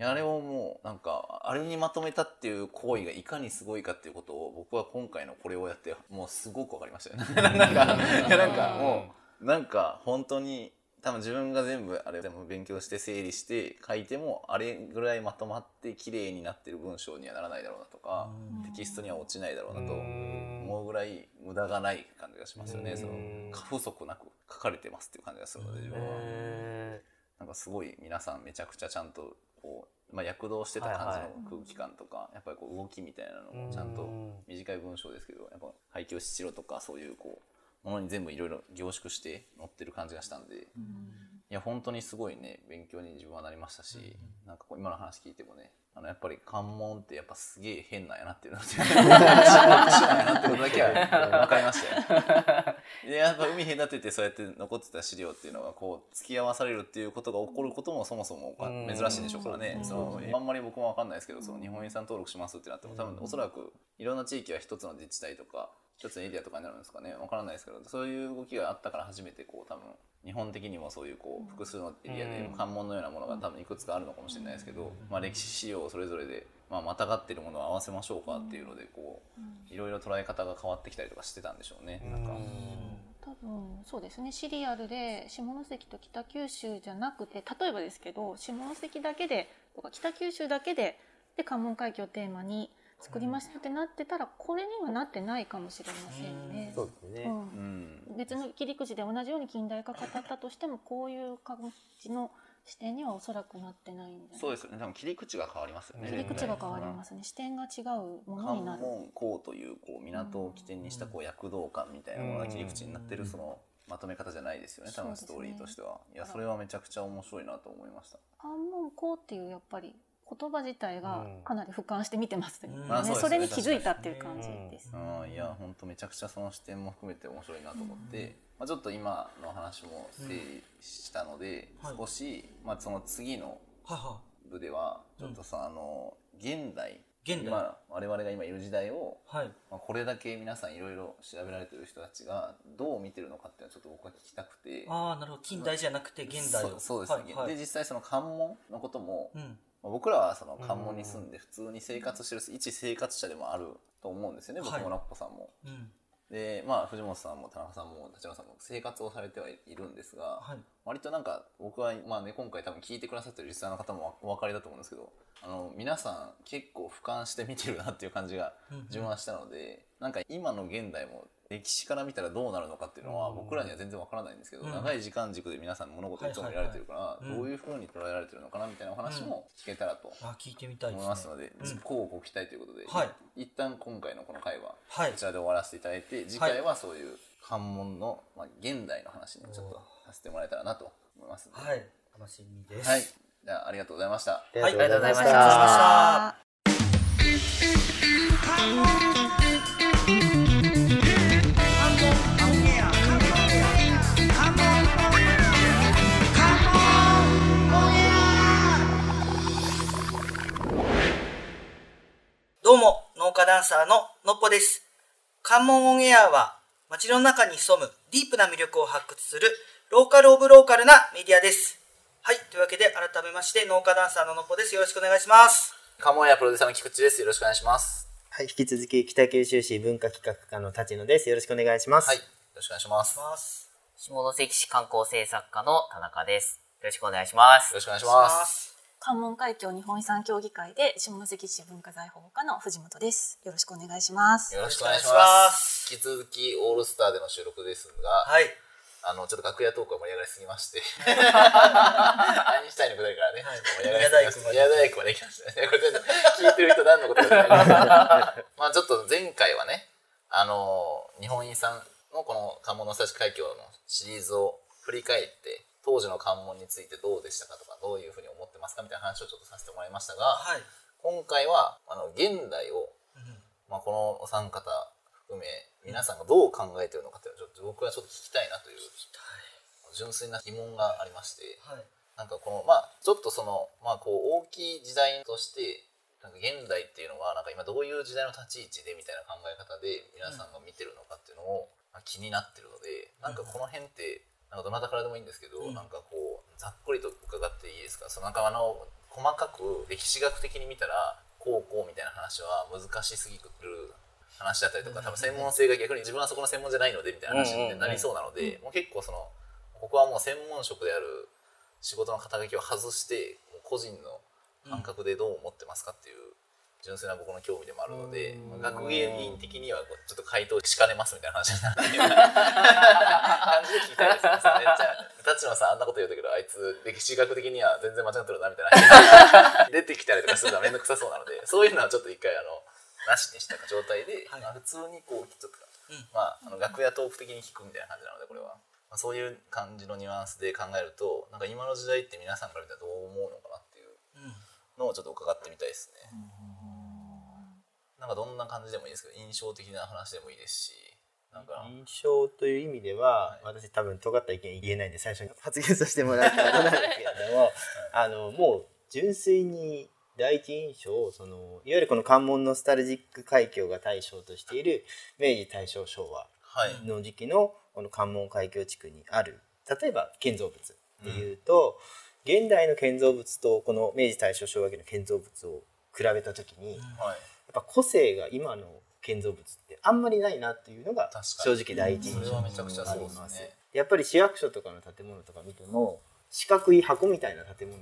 あれをもうなんかあれにまとめたっていう行為がいかにすごいかっていうことを僕は今回のこれをやってもうすごく分かりましたよね。<laughs> なんかいやなんかもうなんか本当に多分自分が全部あれでも勉強して整理して書いてもあれぐらいまとまって綺麗になってる文章にはならないだろうなとかテキストには落ちないだろうなと思うぐらい無駄がない感じがしますよね。その過不足なく書かれてますっていう感じがするので自分は。なんかすごい皆さんめちゃくちゃちゃんとこう、まあ、躍動してた感じの空気感とか、やっぱりこう動きみたいなのもちゃんと短い文章ですけどやっぱ廃墟七郎とかそういうこうものに全部いろいろ凝縮して載ってる感じがしたんで、いや本当にすごいね勉強に自分はなりましたし、なんかこう今の話聞いてもねあのやっぱり関門ってやっぱすげえ変なんやなっていうの <laughs> <laughs> ってことだけは分かりましたよ。でやっぱ海隔ててそうやって残ってた資料っていうのがこう付き合わされるっていうことが起こることもそもそも珍しいんでしょうからねそのあんまり僕も分かんないですけどその日本遺産登録しますってなっても多分おそらくいろんな地域は一つの自治体とか一つのエリアとかになるんですかね。分からないですけどそういう動きがあったから初めてこう多分日本的にもそういうこう複数のエリアで関門のようなものが多分いくつかあるのかもしれないですけど、まあ、歴史資料をそれぞれで、まあ、またがってるものを合わせましょうかっていうのでこういろいろ捉え方が変わってきたりとかしてたんでしょうね。なんか。多分そうですね。シリアルで下関と北九州じゃなくて例えばですけど下関だけでとか北九州だけでで関門海峡をテーマに作りましたってなってたらこれにはなってないかもしれませんね。そうですね、うん。うん。別の切り口で同じように近代化語ったとしてもこういう感じの視点にはおそらくなってないんじゃないそうですよね。多分切り口が変わりますよね。切り口が変わりますね。視点が違うものに関なる。門港というこう港を起点にしたこう躍動感みたいなものが切り口になってるそのまとめ方じゃないですよね。多分ストーリーとしては、いやそれはめちゃくちゃ面白いなと思いました。関門港っていうやっぱり言葉自体がかなり俯瞰して見てますよね、うん。あそれに気づいたっていう感じです。うん。いや本当めちゃくちゃその視点も含めて面白いなと思って、まあ、ちょっと今の話も整理したので、はい。少し、まあ、その次の部ではちょっとさ、あの現代。現代。今我々が今いる時代をいはい。まあ、これだけ皆さんいろいろ調べられてる人たちがどう見てるのかっていうのはちょっと僕は聞きたくて。ああなるほど。近代じゃなくて現代を。そうそうですね、はい。はい。で実際その関門のことも、うん。まあ僕らはその関門に住んで普通に生活してる一生活者でもあると思うんですよね、はい。僕もナッポさんも。うん。でまあ藤本さんも田中さんも立花さんも生活をされてはいるんですが、はい。割となんか僕はまあね今回多分聞いてくださってるリスナーの方もお分かりだと思うんですけどあの皆さん結構俯瞰して見てるなっていう感じが自分はしたので、なんか今の現代も歴史から見たらどうなるのかっていうのは僕らには全然わからないんですけど、うん。長い時間軸で皆さん物事をいつも見られてるから、はいはいはいどういうふうに捉えられてるのかなみたいなお話も聞けたらとあ聞いてみたいですね。思いますので、うん。こうご期待ということで、はい。一旦今回のこの回ははい。こちらで終わらせていただいて次回はそういう関門の、まあ、現代の話にちょっとさせてもらえたらなと思いますので。はい。楽しみです。はい。じゃあ、ありがとうございました。あはいりがとうございましありがとうございました。た。ンサーののっぽです。関門オンエアは、街の中に潜むディープな魅力を発掘する、ローカルオブローカルなメディアです。はい、というわけで改めまして、農家ダンサーののっぽです。よろしくお願いします。カモンやプロデューサーの菊池です。よろしくお願いします。はい、引き続き北九州市文化企画課の立野です。よろしくお願いします。はい。よろしくお願いします。よます。下関市観光政策課の田中です。よろしくお願いしますろ。しくお願いします。す。関門海峡日本遺産協議会で下関市文化財保護課の藤本です。よろしくお願いします。よろしくお願いしま。ますす引き続きオールスターでの収録ですが、はい。あの、ちょっと楽屋トークが盛り上がりすぎまして、<laughs> アインシュタインのくだりからね、はい盛り上がりすぎまして、宮宮大工まで行きましたね。これ全然聞いてる人何のことかまあちょっと前回はね、あの、日本遺産のこの関門の差し海峡のシリーズを振り返って、当時の関門についてどうでしたかとか、どういうふうに思ってますかみたいな話をちょっとさせてもらいましたが、はい。今回は、あの、現代をうんまあ、このお三方含め皆さんがどう考えてるのかっていうのをちょっと僕はちょっと聞きたいなという純粋な疑問がありましてはい。なんかこのまあちょっとそのまあこう大きい時代としてなんか現代っていうのはなんか今どういう時代の立ち位置でみたいな考え方で皆さんが見てるのかっていうのを、まあ、気になってるのでなんかこの辺ってなんかどなたからでもいいんですけど、うん。なんかこうざっくりと伺っていいですか？そのなんかあの細かく歴史学的に見たらこうこうみたいな話は難しすぎる話だったりとか多分専門性が逆に自分はそこの専門じゃないのでみたいな話になりそうなので、もう結構そのここはもう専門職である仕事の肩書きを外して個人の感覚でどう思ってますかっていう純粋な僕の興味でもあるので、まあ学芸員的にはちょっと回答しかねますみたいな話にな感じで聞きたいですね。めっちゃ立野さんあんなこと言うたけど <laughs> あいつ歴史学的には全然間違ってるなみたいな出てきたりとかするのは面倒くさそうなのでそういうのはちょっと一回あのなしにした状態で、はいまあ、普通にこうちょっと、うんまあ、あの楽屋トーク的に聞くみたいな感じなのでこれは、まあ、そういう感じのニュアンスで考えるとなんか今の時代って皆さんから見たらどう思うのかなっていううん。のをちょっと伺ってみたいですね。なんかどんな感じでもいいですけど印象的な話でもいいですしなんか。印象という意味では、私多分尖った意見言えないんで最初に発言させてもらったことなんですけれども <laughs> あのもう純粋に第一印象そのいわゆるこの関門ノスタルジック海峡が対象としている明治大正昭和はい、の時期のこの関門海峡地区にある例えば建造物でいうと、現代の建造物とこの明治大正昭和期の建造物を比べた時に、やっはいぱ個性が今の建造物ってあんまりないなっていうのが正に。直第一印象それはめちゃくちゃそうですね。あります。やっぱり市役所とかの建物とか見ても四角い箱みたいな建物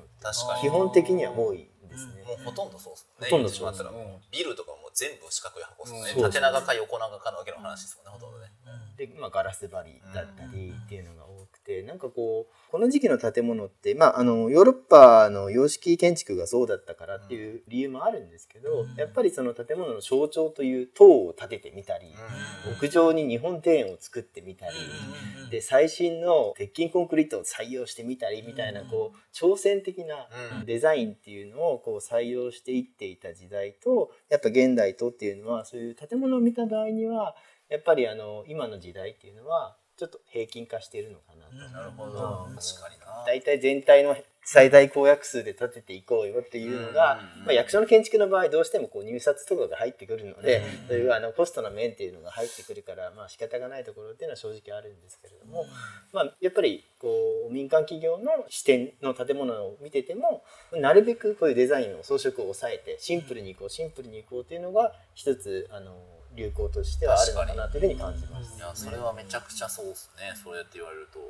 基本的には多いんですね。もうほとんどそうですもんね。ほとんどそうもうビルとかも全部四角い箱ですね、うん縦長か横長かのわけの話ですもんね、ほとんどね、で、まあ、ガラス張りだったりっていうのが多くて、なんかこうこの時期の建物って、まあ、あのヨーロッパの様式建築がそうだったからっていう理由もあるんですけど、うん。やっぱりその建物の象徴という塔を建ててみたり、屋上に日本庭園を作ってみたり、で最新の鉄筋コンクリートを採用してみたりみたいなこう挑戦的なうん。デザインっていうのをこう採用していっていた時代とやっぱ現代とっていうのはそういう建物を見た場合にはやっぱりあの今の時代っていうのはちょっと平均化しているのかなと。なるほど、うん。確かにな。大体全体の最大公約数で建てていこうよっていうのが、うんまあ、役所の建築の場合どうしてもこう入札とかが入ってくるので、うんそういうあのコストの面っていうのが入ってくるから、まあ仕方がないところっていうのは正直あるんですけれども、まあ、やっぱりこう民間企業の視点の建物を見ててもなるべくこういうデザインの装飾を抑えてシンプルにいこうシンプルにいこうっていうのが一つあの流行としてはあるのかなというふうに感じます。いやそれはめちゃくちゃそうですね。それって言われると、うん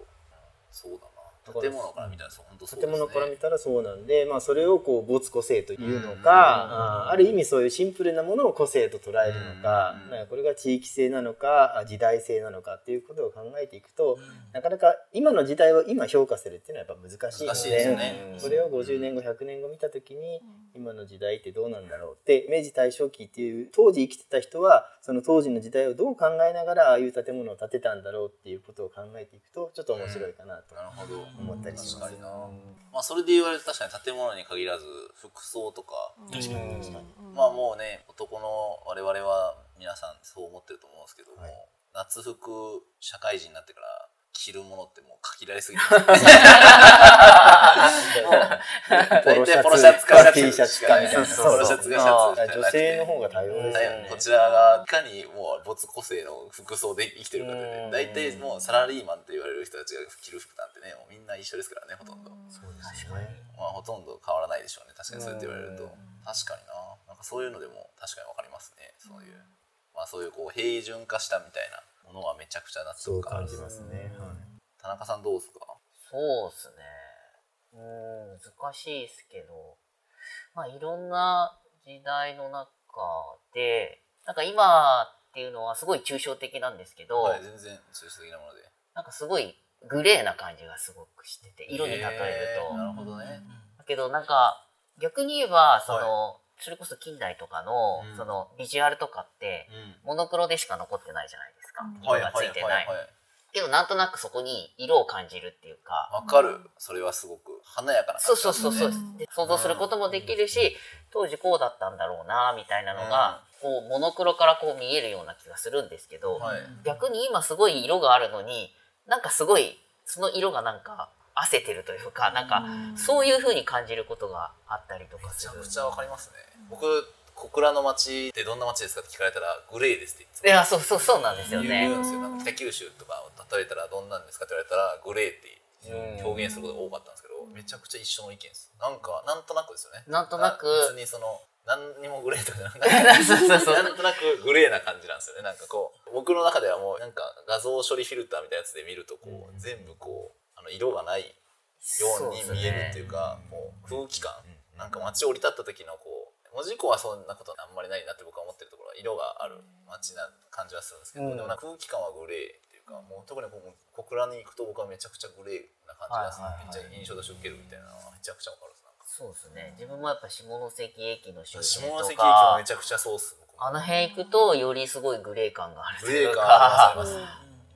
そうだな。建物から見たらそう本当そうですね。建物から見たらそうなんで、まあ、それをこう没個性というのか、あある意味そういうシンプルなものを個性と捉えるのか,、かこれが地域性なのかあ時代性なのかっていうことを考えていくと、なかなか今の時代を今評価するっていうのはやっぱ難しいのですよね。それを50年後100年後見た時に今の時代ってどうなんだろうって明治大正期っていう当時生きてた人はその当時の時代をどう考えながらああいう建物を建てたんだろうっていうことを考えていくとちょっと面白いかなと。なるほど思ったりします。確かにな、まあそれで言われると確かに建物に限らず服装とか。確かに。確かにまあもうね男の我々は皆さんそう思ってると思うんですけども、はい。夏服社会人になってから着るものってもう限られすぎて。<laughs> 大体ポロシャツかシャツ。<laughs> かみたいな。ポロシャツかシャツ女性の方が多様ですよね。こちらがいかにもう没個性の服装で生きてるかで大体もうサラリーマンって言われる人たちが着る服なんてねもうみんな一緒ですからねほとんど。そうですね。まあほとんど変わらないでしょうね。確かにそうやって言われると。確かにな。なんかそういうのでも確かにわかりますね。そういう。まあそういうこう平準化したみたいなものはめちゃくちゃ夏そうとか感じますね。はい。田中さんどうですか？そうですね。うーん、難しいですけど、まあいろんな時代の中で、なんか今っていうのはすごい抽象的なんですけど、はい全然抽象的なもので。なんかすごいグレーな感じがすごくしてて、色に例えると。へーなるほどね。だけどなんか逆に言えば、その、それこそ近代とかの、うん。そのビジュアルとかって、モノクロでしか残ってないじゃないですか。うん色がついてない。はいけどなんとなくそこに色を感じるっていうか、わかる。それはすごく。華やかなそうそうそうそう、想像することもできるし、当時こうだったんだろうなみたいなのが、こうモノクロからこう見えるような気がするんですけど、はい。逆に今すごい色があるのになんかすごいその色がなんか汗てるというかなんかそういう風に感じることがあったりとかする。めちゃくちゃわかりますね。僕小倉の町ってどんな町ですかって聞かれたらグレーですっていやそうそうそうなんですよね。言うんですよ。なんか北九州とかを例えたらどんなんですかって言われたらグレーって表現することが多かったんですけどめちゃくちゃ一緒の意見ですなんかなんとなくですよね。なんとなく。別にその何にもグレーとかなくて。そうそうそう。<laughs> なんとなくグレーな感じなんですよね。なんかこう僕の中ではもうなんか画像処理フィルターみたいなやつで見るとこう、全部こうあの色がないように見えるっていうかこう空気感、なんか街降り立った時のこう文字工はそんなことあんまりないなって僕は思ってるところは色がある街な感じはするんですけど、うん。でもな空気感はグレーっていうかもう特にこう小倉に行くと僕はめちゃくちゃグレーな感じがする、はいはいはい。めっちゃ印象として受けるみたいなのはめちゃくちゃわかる。ですそうですね。自分もやっぱ下関駅の周下辺と関駅かもめちゃくちゃそうっすあの辺行くとよりすごいグレー感があるとグいうレー感あかりますありま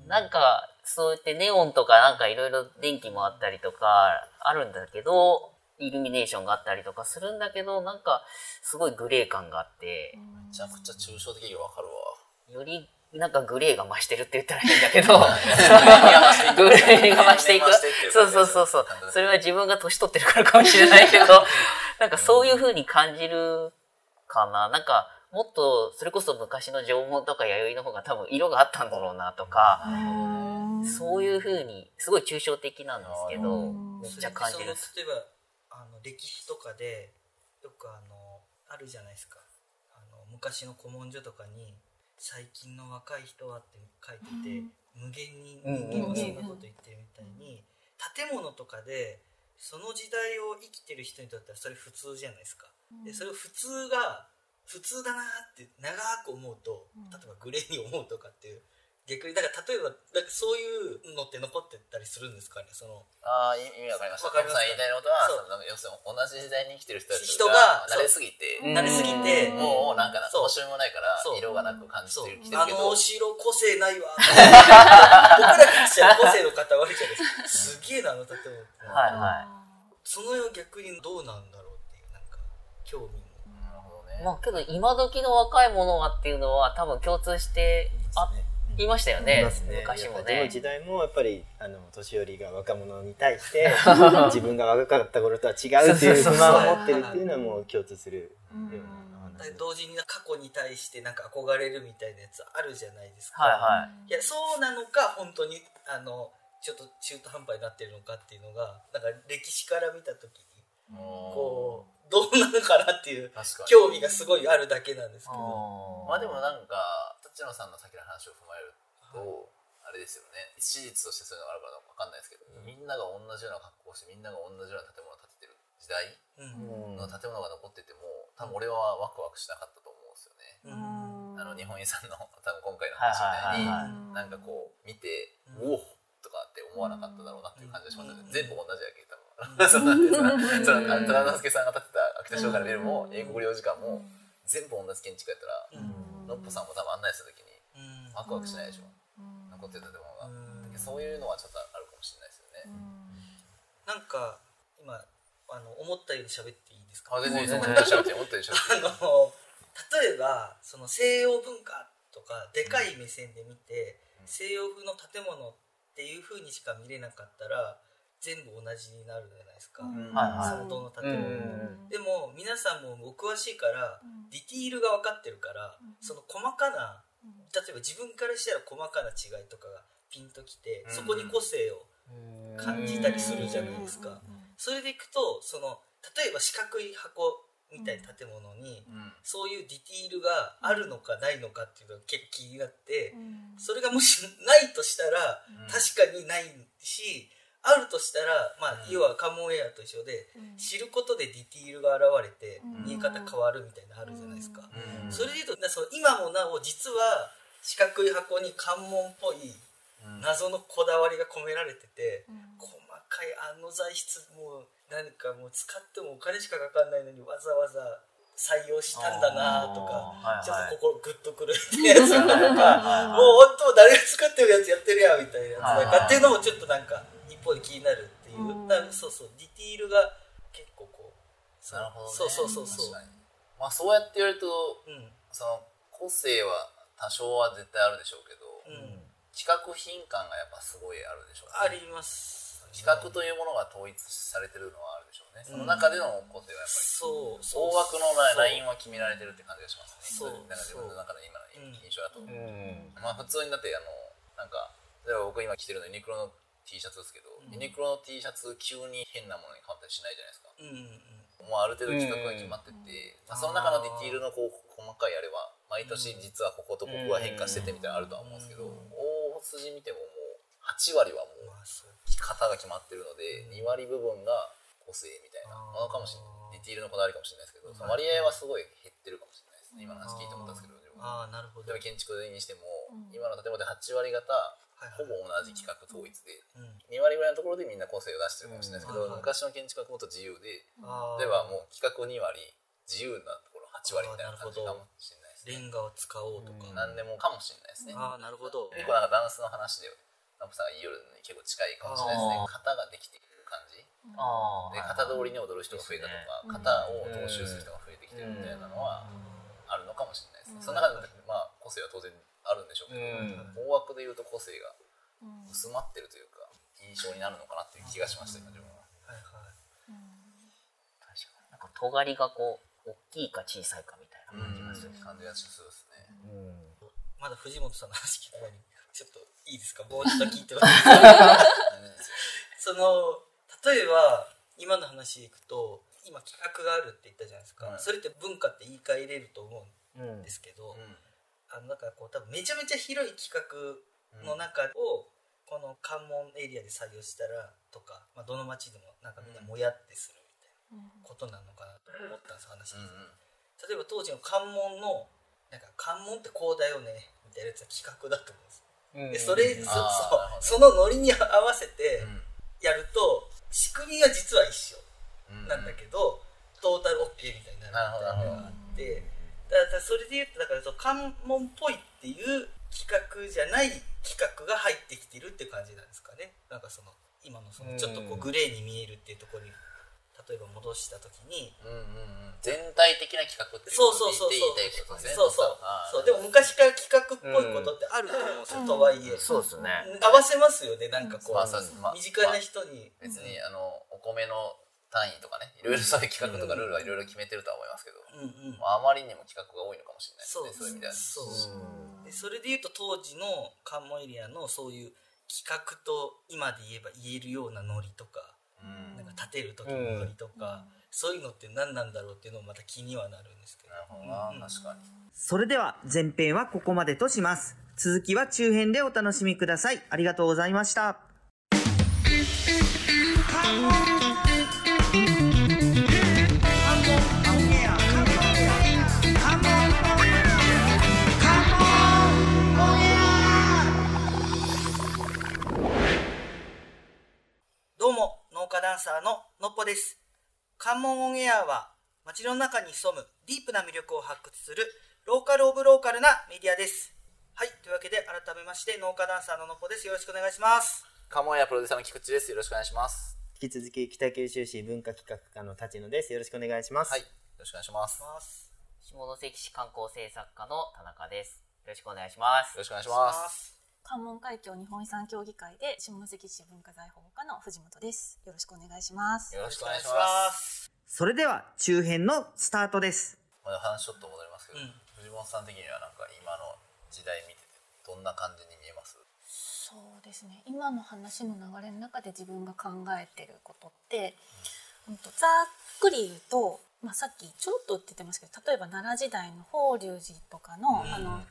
すなんかそうやってネオンとかなんかいろいろ電気もあったりとかあるんだけどイルミネーションがあったりとかするんだけどなんかすごいグレー感があってめちゃくちゃ抽象的にわかるわ。よりなんかグレーが増してるって言ったら変だけど <laughs> グレーが増していく。そうそうそうそう。それは自分が年取ってるからかもしれないけど <laughs> なんかそういう風に感じるかな。なんかもっとそれこそ昔の縄文とか弥生の方が多分色があったんだろうなとかそういう風にすごい抽象的なんですけどうんめっちゃ感じる例えば歴史とかでよくあのあるじゃないですか。あの昔の古文書とかに「最近の若い人は」って書いてて、無限に人間はそんなこと言ってるみたいに、建物とかでその時代を生きてる人にとってはそれ普通じゃないですか。でそれを普通が普通だなって長く思うと例えばグレーに思うとかっていう逆にだから例えばだからそういうのって残ってたりするんですかね？そのああ意味わかりました。わかりますさん言いたいことはそう。そのなんか要するに同じ時代に生きてる人たち人が慣れすぎてうん慣れすぎてもうなんかなそう。面白みもないからそう。色がなく感じそうてるきてるけど。あのお城個性ないわ。<laughs> 僕らからしたら個性の塊じゃないですか。すげえなあの建物はいはい。その世逆にどうなんだろうっていうなんか興味も。なるほどね。まあけど今時の若い者はっていうのは多分共通してあいましたよねいますね。昔もね。時代もやっぱりあの年寄りが若者に対して <laughs> 自分が若かった頃とは違うっていう不満を持ってるっていうのはもう共通するようなお話同時に過去に対してなんか憧れるみたいなやつあるじゃないですか、はいはい。いやそうなのか本当にあのちょっと中途半端になってるのかっていうのがなんか歴史から見た時にこうどうなのかなっていう興味がすごいあるだけなんですけど。まあでもなんか立野さんのさっきの話を踏まえるとあれですよね。史実としてそういうのがあるから分かんないですけど、みんなが同じような格好をしてみんなが同じような建物を建ててる時代うん。の建物が残ってても多分俺はワクワクしなかったと思うんですよね。うん。あの日本遺産の <laughs> 多分今回の話みたいに、はいはいはいなんかこう見て、うん。おおとかって思わなかっただろうなっていう感じがしますよね、うん。全部同じやけ多分そうなんです。そのあの虎之助さんが建てた秋田商会のビルも英国領事館も全部同じ建築やったら、うんのっぽさんも多分案内するときにうん。ワクワクしないでしょ、残ってる建物が、うん。そういうのはちょっとあるかもしれないですよね、なんか今あの思ったように喋っていいですか？あ全然全然喋って思ったより喋って <laughs> あの例えばその西洋文化とかでかい目線で見て、うん。西洋風の建物っていう風にしか見れなかったら全部同じになるじゃないですか、うん。はいはい。その建物も、うんでも皆さんもお詳しいからうん。ディティールが分かってるからうん。その細かな例えば自分からしたら細かな違いとかがピンときてうん。そこに個性を感じたりするじゃないですか。それでいくとその例えば四角い箱みたいな建物にうん。そういうディティールがあるのかないのかっていうのが結構気になってうん。それがもしないとしたらうん。確かにないしあるとしたらまあうん。要はカモンエアと一緒でうん。知ることでディティールが現れてうん。見え方変わるみたいなのあるじゃないですか。うん。それでいうとなその今もなお実は四角い箱に関門っぽいうん。謎のこだわりが込められててうん。細かいあの材質もうなんかもう使ってもお金しかかかんないのにわざわざ採用したんだなとかあーちょっはい。はいと心グッとくるってやつがなんかはいはいもう本当誰が作ってるやつやってるやんみたいなやつはいなんかっていうのもちょっとなんか一方で気になるっていう、うん。だそうそうディティールが結構こうなるほど、ね、そうそうそうそう。まあそうやって言われるとうん。その個性は多少は絶対あるでしょうけど、うん。企画品感がやっぱすごいあるでしょうね。あります。企画というものが統一されてるのはあるでしょうね、その中での個性はやっぱりそう大枠のラインは決められてるって感じがしますね。そう。なんか自分の中の今の印象だと、うん。まあ普通にだってあのなんか例えば僕今着てるのユニクロの T シャツですけど、うん。ユニクロの T シャツ急に変なものに変わったりしないじゃないですか。うんうんもうある程度企画が決まってて、まあ、その中のディティールのこう細かいあれは毎年実はこことここが変化しててみたいなのあるとは思うんですけど、大筋見てももう8割はもう型が決まってるので2割部分が個性みたいなものかもしれない。ディティールのこだわりかもしれないですけどその割合はすごい減ってるかもしれないですね。今の話聞いて思ったんですけどああなるほど。建築にしてもうん。今の建物で8割方はいほぼ同じ企画統一で。うん。2割ぐらいのところでみんな個性を出してるかもしれないですけどうん。昔の建築はもっと自由で例えばもう企画2割自由なところ8割みたいな感じかもしれないですね。レンガを使おうとか、何でもかもしれないですね。ああなるほど、結構なんかダンスの話でナプさんが言いよるのに結構近いかもしれないですね。型ができている感じ。あで型通りに踊る人が増えたとか、型を踏襲する人が増えてきてるみたいなのはあるのかもしれないですね、その中でまあ個性は当然あるんでしょうけど、うん。大枠で言うと個性が薄まってるというか印象になるのかなっていう気がしました今自分は。はいはい。確かに。なんか尖りがこう大きいか小さいかみたいな感じがする、感じがしそうですね。まだ藤本さんの話聞く前にちょっといいですか？もうちょっと聞いて。もらってその例えば今の話でいくと今企画があるって言ったじゃないですか、はい。それって文化って言い換えれると思うんうんですけど、うんあのなんかこう多分めちゃめちゃ広い企画の中をこの関門エリアで採用したらとか、まあ、どの町でもなんかみんなもやってするみたいなことなのかなと思ったんです話、うんうん。例えば当時の関門のなんか関門ってこうだよねみたいなやつは企画だと思うんです、でそれそあーなるほど。そうそのノリに合わせてうん。やると仕組みは実は一緒うんなんだけど、トータル OK みたいになるみたいなのがあってだからそれで言うとだからその関門っぽいっていう企画じゃない企画が入ってきてるっていう感じなんですかね。なんかその今のそのちょっとこうグレーに見えるっていうところに例えば戻した時にうんうんうん。全体的な企画ってそうそうそうそうそうそうそうでも昔から企画っぽいことってあると思うんですよ、とはいえそうですね合わせますよねなんかこう、身近な人に、別にあのお米の単位とかねいろいろそういう企画とかルールはいろいろ決めてるとは思いますけど、うんうん。まあ、あまりにも企画が多いのかもしれないですそうね。そういう意味ではそう。でそれでいうと当時の関門エリアのそういう企画と今で言えば言えるようなノリとかうん。なんか立てる時のノリとか、そういうのって何なんだろうっていうのもまた気にはなるんですけど。なるほどな、うん。確かに。それでは前編はここまでとします。続きは中編でお楽しみください。ありがとうございました農家ダンサーののっぽです。関門オンエアは街の中に潜むディープな魅力を発掘するローカルオブローカルなメディアです。はいというわけで改めまして農家ダンサーののっぽです。よろしくお願いします。カモンやプロデューサーの菊池です。よろしくお願いします。引き続き北九州市文化企画課の立野です。よろしくお願いします。はいよろしくお願いします。よます。下関市観光政策課の田中です。よろしくお願いします。ろしくお願いします関門海峡日本遺産協議会で下関市文化財保護課の藤本です。よろしくお願いします。よろしくお願いします。すそれでは中編のスタートです。まだ話ちょっと戻りますけど、うん。藤本さん的にはなんか今の時代見ててどんな感じに見えます？そうですね。今の話の流れの中で自分が考えてることって、うん、とざっくり言うと、まあ、さっきちょろっと言ってますけど例えば奈良時代の法隆寺とかの,、うん。あの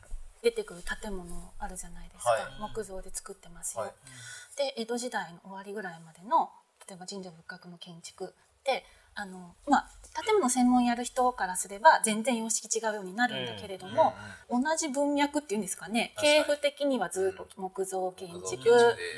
出てくる建物あるじゃないですか、はい。木造で作ってますよ。はい。で江戸時代の終わりぐらいまでの例えば神社仏閣の建築ってあの、まあ、建物専門やる人からすれば全然様式違うようになるんだけれども、同じ文脈っていうんですかね。系譜的にはずっと木造建築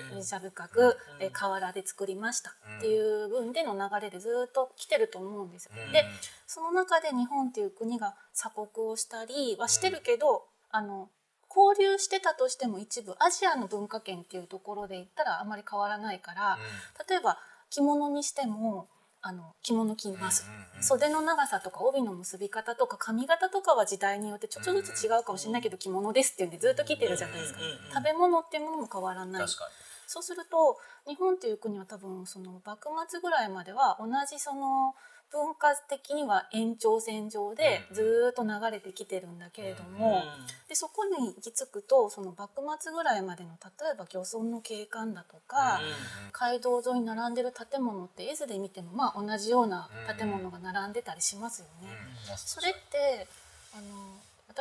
神社仏閣、え瓦で作りましたっていう分での流れでずっと来てると思うんですよ。うん。でその中で日本っていう国が鎖国をしたりはしてるけど、あの交流してたとしても一部アジアの文化圏っていうところで言ったらあまり変わらないから、例えば着物にしてもあの着物着ます、うんうんうん袖の長さとか帯の結び方とか髪型とかは時代によってちょっとずつ違うかもしれないけど着物ですっていうんでずっと着てるじゃないですか、うんうんうん食べ物っていうものも変わらない。そうすると日本っていう国は多分その幕末ぐらいまでは同じその文化的には延長線上でうんずーっと流れてきてるんだけれども、でそこに行き着くとその幕末ぐらいまでの例えば漁村の景観だとか、街道沿いに並んでる建物って絵図で見てもまあ同じような建物が並んでたりしますよね。にそれってあの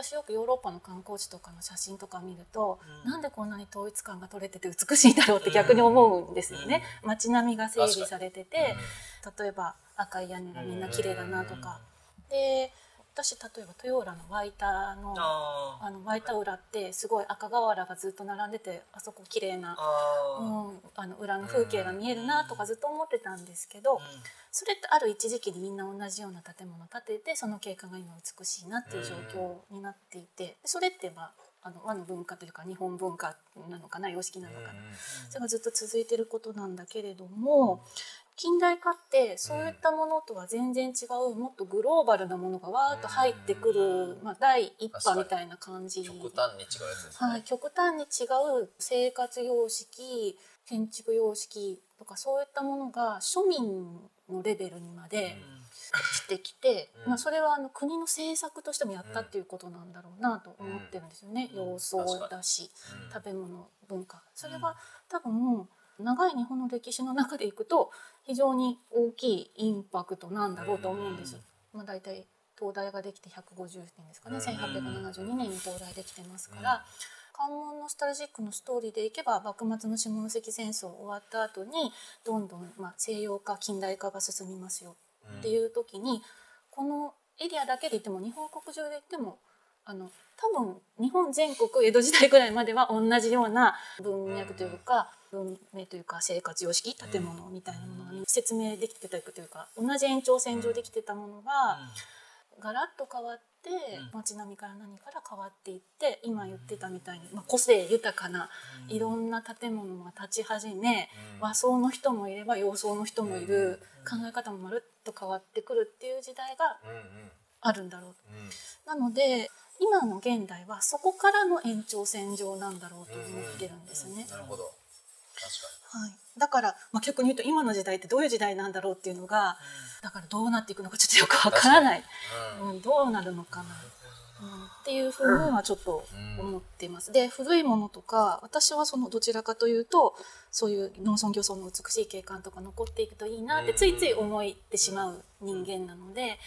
私よくヨーロッパの観光地とかの写真とか見ると、うん。なんでこんなに統一感が取れてて美しいんだろうって逆に思うんですよね。街並みが整備されてて、例えば赤い屋根がみんな綺麗だなとか。で私例えば豊浦のワイタのああのワイタ浦ってすごい赤瓦がずっと並んでてあそこ綺麗なあうん、あの裏の風景が見えるなとかずっと思ってたんですけど、それってある一時期にみんな同じような建物を建ててその景観が今美しいなっていう状況になっていてそれって、まあ、あの和の文化というか日本文化なのかな様式なのかな、それがずっと続いてることなんだけれども近代化ってそういったものとは全然違うもっとグローバルなものがわーっと入ってくる、まあ、第一波みたいな感じ。極端に違うやつですね、はい、極端に違う生活様式建築様式とかそういったものが庶民のレベルにまでしてきて、うん。まあ、それはあの国の政策としてもやったっていうことなんだろうなと思ってるんですよね、うん。様相だしうん。食べ物文化。それは多分長い日本の歴史の中でいくと非常に大きいインパクトなんだろうと思うんです。まあ、大体東大ができて150年ですかね、うん1872年に東大できてますから、関門ノスタルジックのストーリーでいけば幕末の下関戦争終わった後にどんどん、まあ、西洋化近代化が進みますよっていう時にこのエリアだけで言っても日本国中で言ってもあの多分日本全国江戸時代ぐらいまでは同じような文脈というか文明というか生活様式建物みたいなものが説明できてたというか同じ延長線上できてたものがガラッと変わって街並みから何から変わっていって今言ってたみたいに、まあ、個性豊かないろんな建物が立ち始め和装の人もいれば洋装の人もいる考え方もまるっと変わってくるっていう時代があるんだろう。と。うん。なので今の現代はそこからの延長線上なんだろうと思ってるんですね。なるほど。確はい、だから、まあ、逆に言うと今の時代ってどういう時代なんだろうっていうのがだからどうなっていくのかちょっとよくわからない、うん、どうなるのかな。っていうふうにはちょっと思っています。で古いものとか私はそのどちらかというとそういう農村漁村の美しい景観とか残っていくといいなってついつい思ってしまう人間なので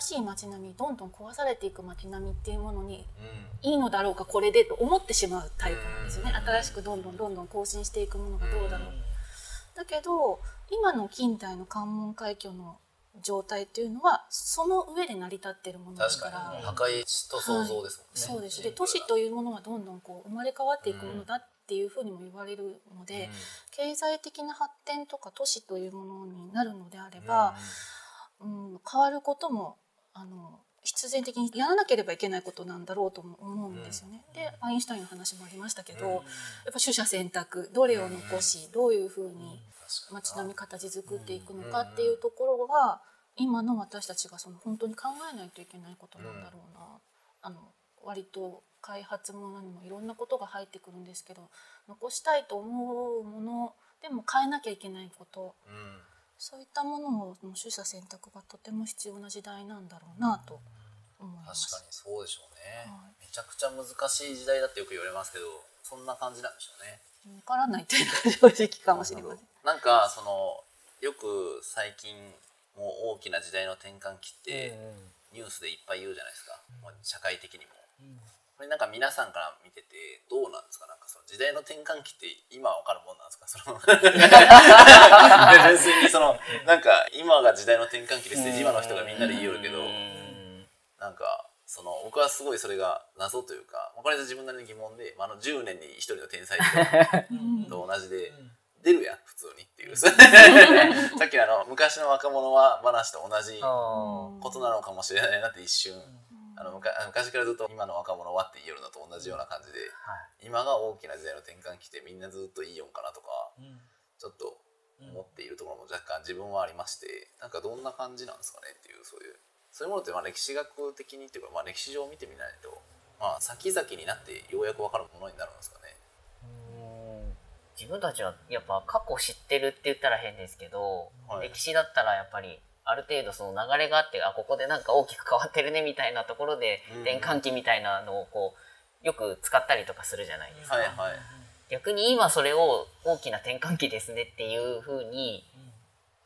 新しい街並みどんどん壊されていく街並みっていうものにいいのだろうかこれでと思ってしまうタイプなんですよね。新しくどんどんどんどん更新していくものがどうだろう。だけど今の近代の関門海峡の状態っていうのはその上で成り立っているものだ確かからに破壊と想像ですもんね、そうです。で都市というものはどんどんこう生まれ変わっていくものだっていうふうにも言われるので、経済的な発展とか都市というものになるのであれば、うん変わることもあの必然的にやらなければいけないことなんだろうとも思うんですよね。でアインシュタインの話もありましたけど、やっぱ取捨選択どれを残しどういうふうに街並み形作っていくのかっていうところが今の私たちがその本当に考えないといけないことなんだろうな。あの割と開発ものにもいろんなことが入ってくるんですけど残したいと思うものでも変えなきゃいけないこと。うん。そういったものの取捨選択がとても必要な時代なんだろうなと思います。確かにそうでしょうね、はい。めちゃくちゃ難しい時代だってよく言われますけどそんな感じなんでしょうね。わからないというのが正直かもしれません。なんかそのよく最近もう大きな時代の転換期ってニュースでいっぱい言うじゃないですか、もう社会的にも、これなんか皆さんから見ててどうなんですか？なんかその時代の転換期って今わかるもんなんですか？その <laughs> 別にそのなんか今が時代の転換期ですって今の人がみんなで言いよるけどなんかその僕はすごいそれが謎というかこれで自分なりの疑問で、まあ、あの10年に1人の天才と同じで出るやん普通にっていう。<laughs> さっきのあの昔の若者は話と同じことなのかもしれないなって一瞬。あの昔からずっと今の若者はって言えるのと同じような感じで、今が大きな時代の転換期でみんなずっといいよんかなとか、ちょっと思っているところも若干自分はありましてなんかどんな感じなんですかねっていうそういうそういうものってまあ歴史学的にっていうか、まあ、歴史上見てみないと、まあ、先々になってようやく分かるものになるんですかね。自分たちはやっぱ過去知ってるって言ったら変ですけど、はい。歴史だったらやっぱりある程度その流れがあってあここでなんか大きく変わってるねみたいなところでうん。転換期みたいなのをこうよく使ったりとかするじゃないですか。はいはい。逆に今それを大きな転換期ですねっていうふうに、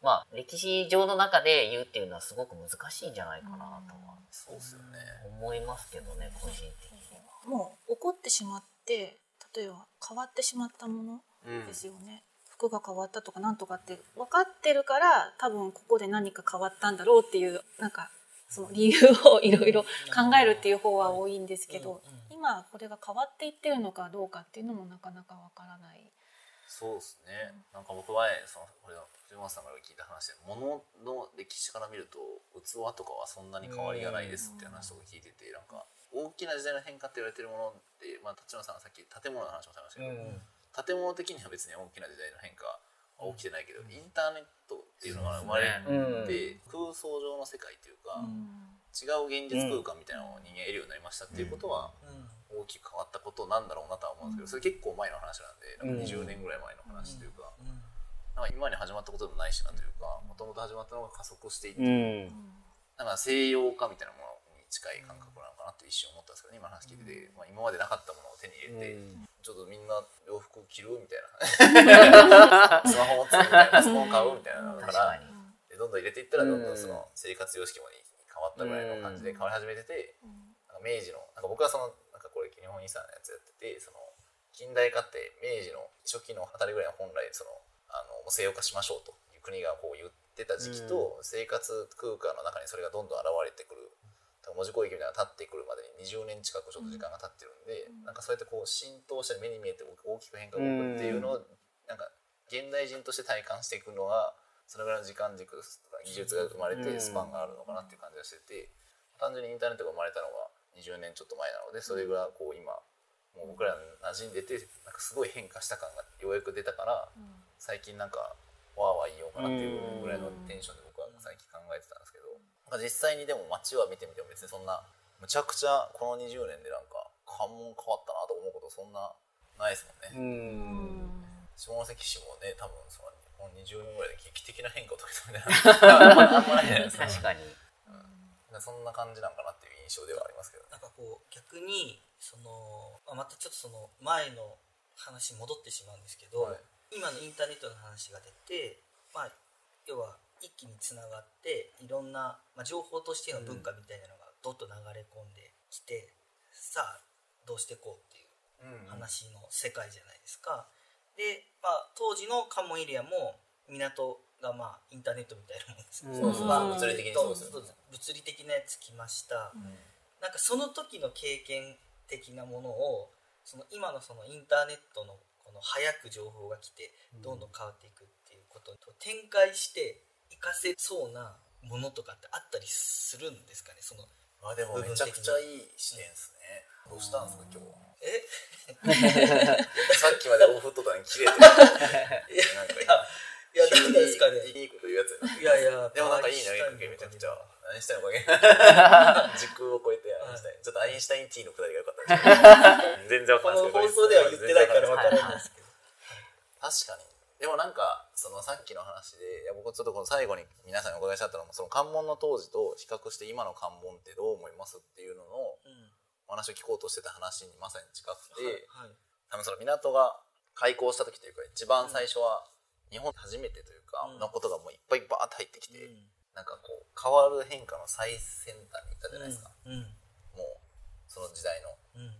まあ歴史上の中で言うっていうのはすごく難しいんじゃないかなとはそうっすよね。思いますけどね個人的には。もう起こってしまって例えば変わってしまったものうんですよね、服が変わったとかなんとかって分かってるから多分ここで何か変わったんだろうっていうなんかその理由をいろいろ考えるっていう方は多いんですけど、今これが変わっていってるのかどうかっていうのもなかなか分からない。そうですね。なんか僕はそのこれの藤本さんから聞いた話で物の歴史から見ると器とかはそんなに変わりがないですって話とか聞いててなんか大きな時代の変化って言われてるものってまあ立野さんがさっき建物の話もされましたけど、建物的には別に大きな時代の変化は起きてないけど、インターネットっていうのが生まれて、空想上の世界というか、違う現実空間みたいなのを人間得るようになりましたっていうことは大きく変わったことなんだろうなとは思うんですけどそれ結構前の話なんでなんか20年ぐらい前の話というか,、なんか今に始まったことでもないしなというかもともと始まったのが加速していって、なんか西洋化みたいなものに近い感覚なのかなって一瞬思ったんですけど、ね、今の話聞いてて、まあ、今までなかったものを手に入れて、ちょっとみんな洋服着るみたいな。<laughs> スマホ持つみたいなパソコン買うみたいなのからでどんどん入れていったらどんどんその生活様式も変わったぐらいの感じで変わり始めてて、明治のなんか僕はそのこれ日本遺産のやつやっててその近代化って明治の初期のあたりぐらいの本来そのあの西洋化しましょうという国がこう言ってた時期と、生活空間の中にそれがどんどん現れてくる文字攻撃みたいなのが立ってくるまでに20年近くちょっと時間が経ってるんで、なんかそうやってこう浸透して目に見えて大きく変化が起こるっていうのを、なんか現代人として体感していくのがそれぐらいの時間軸とか技術が生まれてスパンがあるのかなっていう感じがしてて単純にインターネットが生まれたのが20年ちょっと前なのでそれぐらいこう今もう僕ら馴染んでてなんかすごい変化した感がようやく出たから、最近なんかわーわー言おうかなっていうぐらいのテンションで僕は最近考えてたんですけど、まあ、実際にでも街は見てみても別にそんなむちゃくちゃこの20年でなんか関門変わったなと思うことそんなないですもんね。下関市もね多分そのこの20年ぐらいで劇的な変化を遂げたみたいな <laughs> 確かに。そんな感じなんかなっていう印印象ではありますけどね。なんかこう逆にそのまあまたちょっとその前の話に戻ってしまうんですけど、はい。今のインターネットの話が出て、まあ、要は一気につながっていろんな、まあ、情報としての文化みたいなのがどっと流れ込んできて、さあどうしてこうっていう話の世界じゃないですか。で、まあ、当時の関門エリアも港がまあインターネットみたいなもんですけど、うん。まあ物理的に。そうですよねそう物理的なやつ来ました、なんかその時の経験的なものをその今のそのインターネットのこの早く情報が来てどんどん変わっていくっていうことと展開して活かせそうなものとかってあったりするんですかね？そのまあでもめちゃくちゃいい視点ですね。どうしたんですか今日は？え？<laughs> さっきまでオフとかに切れて <laughs> なんかいや <laughs> なんですかねいいこと言うやつやな。いやいやでもなんかいい投げかけめちゃくちゃアインシュタインのおかげ時空を超えてアインシュタイン。ちょっとアインシュタイン T のくだりが良かった <laughs> 全然わこかんないの放送では言ってないからわからないですけど。確かに。でもなんかそのさっきの話でいや僕ちょっとこの最後に皆さんにお伺いしちゃったのもその関門の当時と比較して今の関門ってどう思いますっていうののうん。お話を聞こうとしてた話にまさに近くて、多分その港が開港した時というか一番最初は日本初めてというかうん。のことがもういっぱいバーッと入ってきて、うん。なんかこう変わる変化の最先端に行ったじゃないですか、うん。もうその時代の。うん。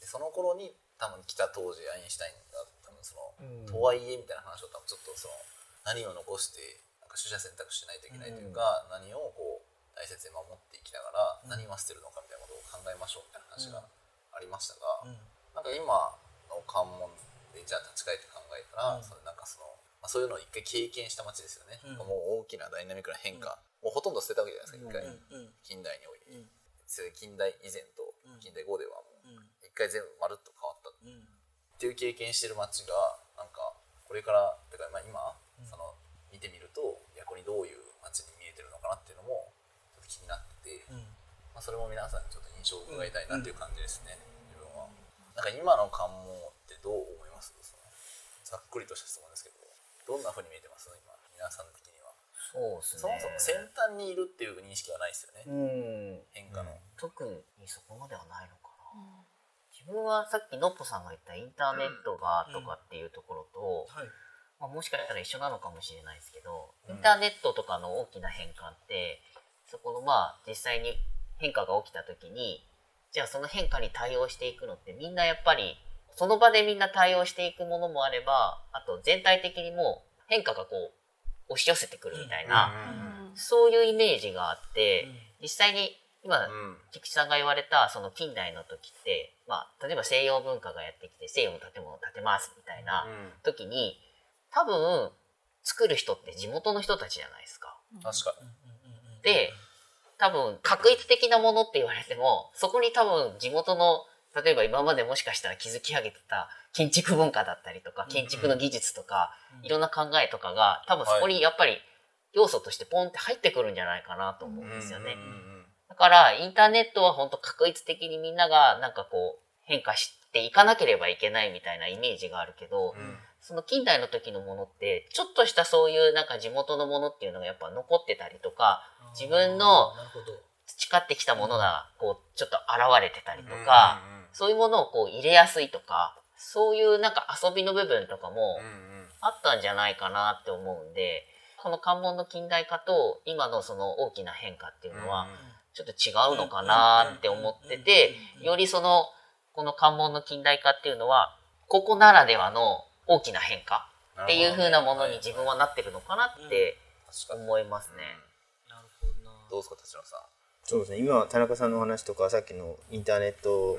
でその頃に多分来た当時アインシュタインが多分その、うん。とはいえみたいな話を多分ちょっとその何を残してなんか取捨選択しないといけないというか、何をこう大切に守っていきながら、うん。何は捨てるのかみたいなことを考えましょうみたいな話がありましたが、うん。なんか今の関門でじゃあ立ち返って考えたら、うん。それなんかその、まあ、そういうのを一回経験した街ですよね、うん。もう大きなダイナミックな変化、もうほとんど捨てたわけじゃないですか一回、近代において、近代以前とうん。近代後ではもううん。一回全部まるっと変わった。っうん。ていう経験してる街がなんかこれからてかまあ今、うん。その見てみると逆にどういう街に見えてるのかなっていうのもちょっと気になってて、うん。まあ、それも皆さんにちょっと印象を伺いたいなっていう感じですね、自分は。なんか今の関門ってどう思います？ざっくりとした質問ですけどどんな風に見えてます？今皆さん的には。そうですね。そもそも先端にいるっていう認識はないですよね、うん。変化の、特にそこまではないのかな。自分はさっきのっぽさんが言ったインターネットがとかっていうところと、はい。まあ、もしかしたら一緒なのかもしれないですけど、うん。インターネットとかの大きな変化ってそこのまあ実際に変化が起きた時にじゃあその変化に対応していくのってみんなやっぱりその場でみんな対応していくものもあればあと全体的にもう変化がこう押し寄せてくるみたいな、そういうイメージがあって、実際に今、うん。菊池さんが言われたその近代の時って、まあ、例えば西洋文化がやってきて西洋の建物を建てますみたいな時に多分作る人って地元の人たちじゃないですか。確かに。で多分確一的なものって言われてもそこに多分地元の例えば今までもしかしたら築き上げてた建築文化だったりとか建築の技術とか、いろんな考えとかが多分そこにやっぱり要素としてポンって入ってくるんじゃないかなと思うんですよね。うんうんうん。だからインターネットは本当確一的にみんながなんかこう変化していかなければいけないみたいなイメージがあるけど、うん。その近代の時のものってちょっとしたそういうなんか地元のものっていうのがやっぱ残ってたりとか自分の培ってきたものがこうちょっと現れてたりとか、そういうものをこう入れやすいとかそういうなんか遊びの部分とかもあったんじゃないかなって思うんでこの関門の近代化と今のその大きな変化っていうのはちょっと違うのかなって思っててよりそのこの関門の近代化っていうのはここならではの大きな変化っていう風なものに自分はなってるのかなって思いますね。なるほどなどうですか立野さん。そうですね。今田中さんのお話とかさっきのインターネットん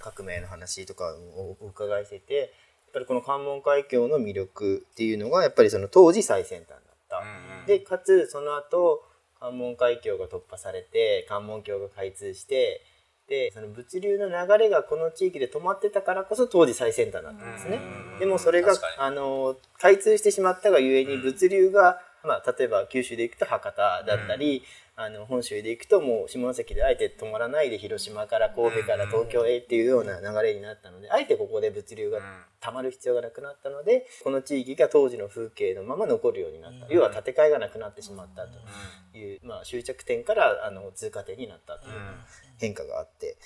革命の話とかをお伺いしててやっぱりこの関門海峡の魅力っていうのがやっぱりその当時最先端だった。でかつその後関門海峡が突破されて関門橋が開通してでその物流の流れがこの地域で止まってたからこそ当時最先端だったんですね。でもそれがあの開通してしまったがゆえに物流が、まあ、例えば九州で行くと博多だったり、あの本州で行くともう下関であえて止まらないで広島から神戸から東京へっていうような流れになったのであえてここで物流がたまる必要がなくなったのでこの地域が当時の風景のまま残るようになった、要は建て替えがなくなってしまったという、まあ、終着点からあの通過点になったという変化があって。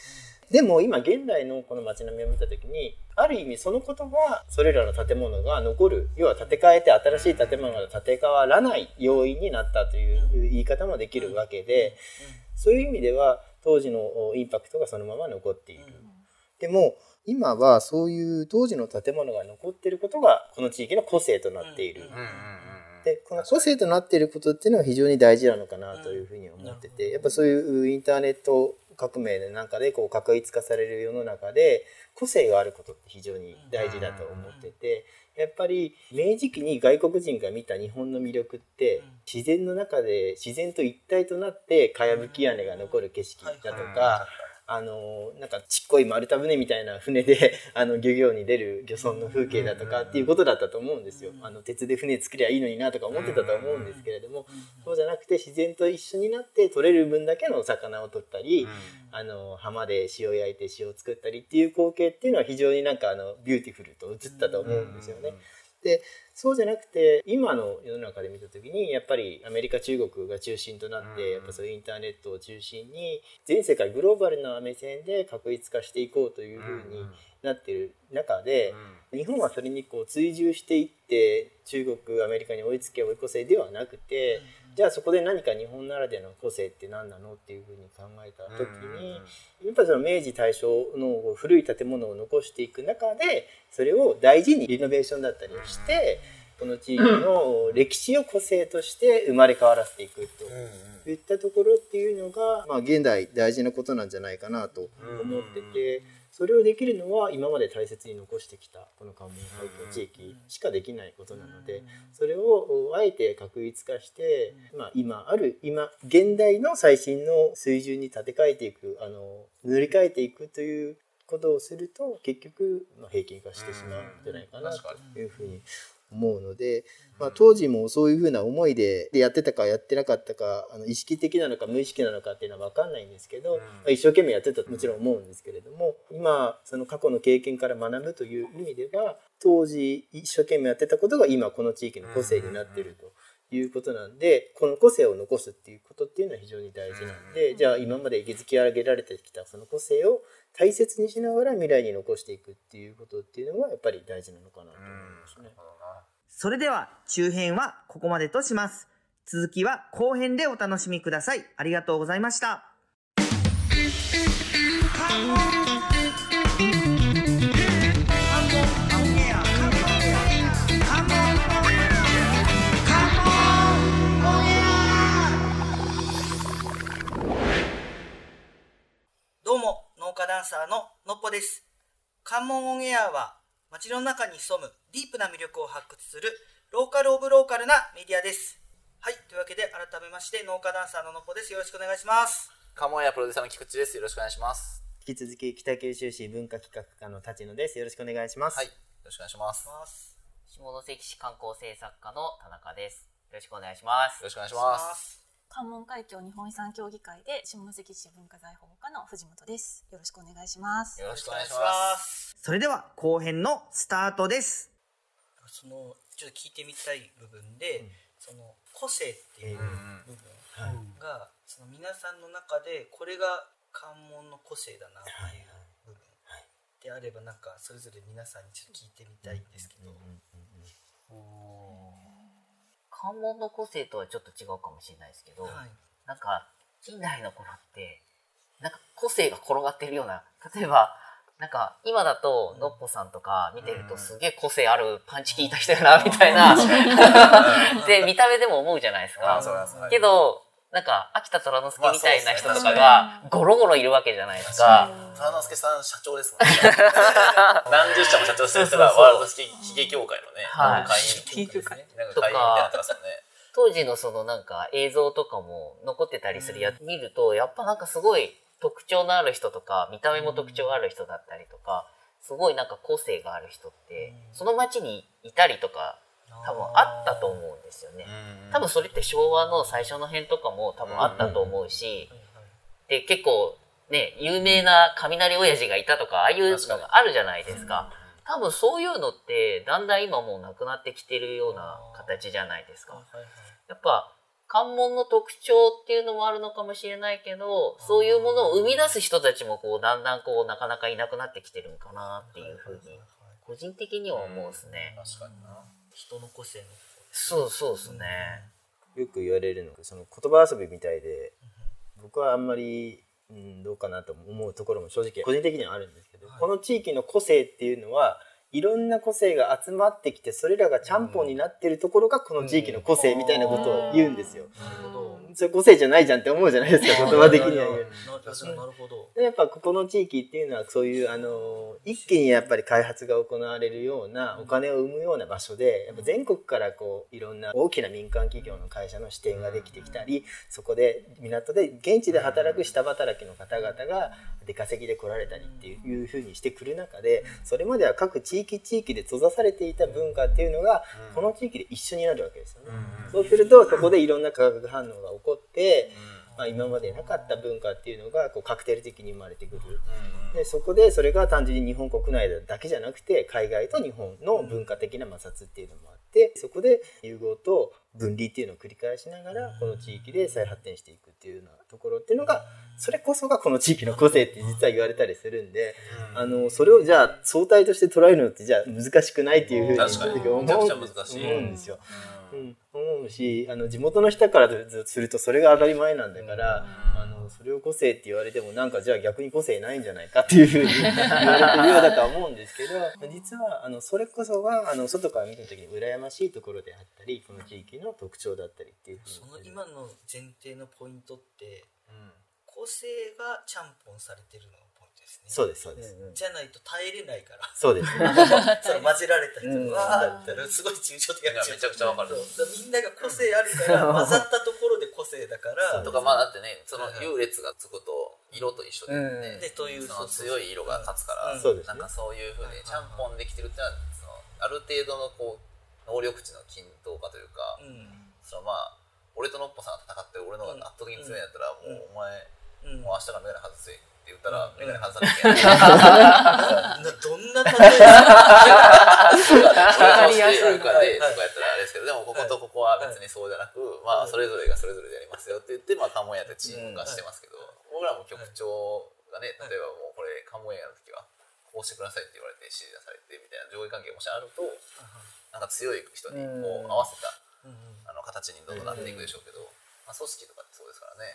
でも今現代のこの街並みを見た時にある意味そのことはそれらの建物が残る要は建て替えて新しい建物が建て替わらない要因になったという言い方もできるわけでそういう意味では当時のインパクトがそのまま残っている。でも今はそういう当時の建物が残っていることがこの地域の個性となっている。でこの個性となっていることっていうのは非常に大事なのかなというふうに思っててやっぱそういうインターネット革命の中でこう確一化される世の中で個性があることって非常に大事だと思っててやっぱり明治期に外国人が見た日本の魅力って自然の中で自然と一体となってかやぶき屋根が残る景色だとかあのなんかちっこい丸太船みたいな船で <laughs> あの漁業に出る漁村の風景だとかっていうことだったと思うんですよ。あの鉄で船作りゃいいのになとか思ってたと思うんですけれどもそうじゃなくて自然と一緒になって取れる分だけのお魚を取ったりあの浜で塩焼いて塩を作ったりっていう光景っていうのは非常になんかあのビューティフルと映ったと思うんですよね。でそうじゃなくて今の世の中で見た時にやっぱりアメリカ中国が中心となってやっぱそういうインターネットを中心に全世界グローバルな目線で画一化していこうというふうになってる中で日本はそれにこう追従していって中国アメリカに追いつけ追い越せではなくてじゃあそこで何か日本ならではの個性って何なのっていうふうに考えた時にやっぱりその明治大正の古い建物を残していく中でそれを大事にリノベーションだったりをしてこの地域の歴史を個性として生まれ変わらせていくといったところっていうのが、まあ、現代大事なことなんじゃないかなと思ってて。それをできるのは今まで大切に残してきたこの関門海峡地域しかできないことなのでそれをあえて確一化して、まあ、今ある今現代の最新の水準に立て替えていくあの塗り替えていくということをすると結局、まあ、平均化してしまうんじゃないかなというふうに思うので、まあ、当時もそういうふうな思いでやってたかやってなかったかあの意識的なのか無意識なのかっていうのは分かんないんですけど、まあ、一生懸命やってたともちろん思うんですけれども今その過去の経験から学ぶという意味では当時一生懸命やってたことが今この地域の個性になってると。いうことなんでこの個性を残すっていうことっていうのは非常に大事なんでじゃあ今まで築き上げられてきたその個性を大切にしながら未来に残していくっていうことっていうのがやっぱり大事なのかなと思いますね。それでは中編はここまでとします。続きは後編でお楽しみください。ありがとうございました。どうも、農家ダンサーののっぽです。関門オンエアは街の中に潜むディープな魅力を発掘するローカルオブローカルなメディアです。はい、というわけで改めまして農家ダンサーののぽです。よろしくお願いします。カモンやプロデューサーの菊池です。よろしくお願いします。引き続き北九州市文化企画課の立野です。よろしくお願いします。はい、よろしくお願いします。下関市観光政策課の田中です。よろしくお願いします。よろしくお願いします。関門海峡日本遺産協議会で下関市文化財保護課の藤本です。よろしくお願いします。よろしくお願いします。それでは後編のスタートです。そのちょっと聞いてみたい部分で、うん、その個性っていう部分が、その皆さんの中でこれが関門の個性だなっていう部分であればなんかそれぞれ皆さんにちょっと聞いてみたいんですけど、関門の個性とはちょっと違うかもしれないですけど、はい、なんか近代の頃ってなんか個性が転がってるような例えばなんか今だとのっぽさんとか見てるとすげえ個性あるパンチ効いた人やなみたいな。<laughs> で見た目でも思うじゃないですか。けどなんか秋田虎之助みたいな人とかがゴロゴロいるわけじゃないですか。虎之助さん社長ですもんね。<laughs> 何十社も社長してる人がワールドヒゲ協会のね、会員ですね。なんか会員みたいになってますよね。当時のそのなんか映像とかも残ってたりするやつ見るとやっぱなんかすごい特徴のある人とか見た目も特徴がある人だったりとかすごいなんか個性がある人ってその町にいたりとか多分あったと思うんですよね。多分それって昭和の最初の辺とかも多分あったと思うしで結構ね有名な雷親父がいたとかああいうのがあるじゃないですか。多分そういうのってだんだん今もうなくなってきてるような形じゃないですか。やっぱ関門の特徴っていうのもあるのかもしれないけどそういうものを生み出す人たちもこうだんだんこうなかなかいなくなってきてるのかなっていうふうに個人的には思うんですね。確かにな人の個性のそうそうですね。よく言われるのがその言葉遊びみたいで僕はあんまり、うん、どうかなと思うところも正直個人的にはあるんですけど、この地域の個性っていうのはいろんな個性が集まってきてそれらがちゃんぽんになってるところがこの地域の個性みたいなことを言うんですよ。なるほど。それ個性じゃないじゃんって思うじゃないですか言葉的には。言う。なるほど。やっぱここの地域っていうのはそういうあの一気にやっぱり開発が行われるようなお金を生むような場所でやっぱ全国からこういろんな大きな民間企業の会社の支店ができてきたりそこで港で現地で働く下働きの方々が出稼ぎで来られたりっていうふうにしてくる中でそれまでは各地域地域で閉ざされていた文化っていうのがこの地域で一緒になるわけですよね。そうするとそこでいろんな化学反応が起こって、まあ、今までなかった文化っていうのがこうカクテル的に生まれてくる。でそこでそれが単純に日本国内だけじゃなくて海外と日本の文化的な摩擦っていうのもあってそこで融合と分離っていうのを繰り返しながらこの地域で再発展していくっていうようなところっていうのがそれこそがこの地域の個性って実は言われたりするんであのそれをじゃあ相対として捉えるのってじゃあ難しくないっていうふうに思うんですよ。うん、思うしあの地元の人からするとそれが当たり前なんだから、それを個性って言われてもなんかじゃあ逆に個性ないんじゃないかっていうふうに <laughs> 言われてるようだとは思うんですけど実はあのそれこそがあの外から見た時に羨ましいところであったりこの地域の特徴だったりっていうその今の前提のポイントって個性がちゃんぽんされてるの？ですね。そうですそうです、じゃないと耐えれないから。そうです。<laughs> そう混ぜられた人うんがわーってすごい抽象的なめちゃくちゃわかる。みんなが個性あるから混ざったところで個性だから。とかまあだってねその優劣がつくと色と一緒でというその強い色が立つから、うん。そうですね。なんかそういうふうにちゃんぽんできてるってのはそのある程度のこう能力値の均等化というか、うん。そのまあ俺とのっぽさんが戦ってる俺の方が圧倒的に強いんやったら、もうお前うん。もう明日からメガネ外せって言ったら、うんメガネ外さなきゃいけない。などんな例えわかりやすいからで、とはいかやったらあれですけど、でもこことここは別にそうじゃなく、まあそれぞれがそれぞれでやりますよって言って、まあカモってチーム化してますけど、僕らも局長がね、例えばもうこれカモの時は、こうしてくださいって言われて指示出されてみたいな上下関係がもしあると、なんか強い人にこう合わせたあの形にどんどんなっていくでしょうけど、まあ組織とかってそうですからね、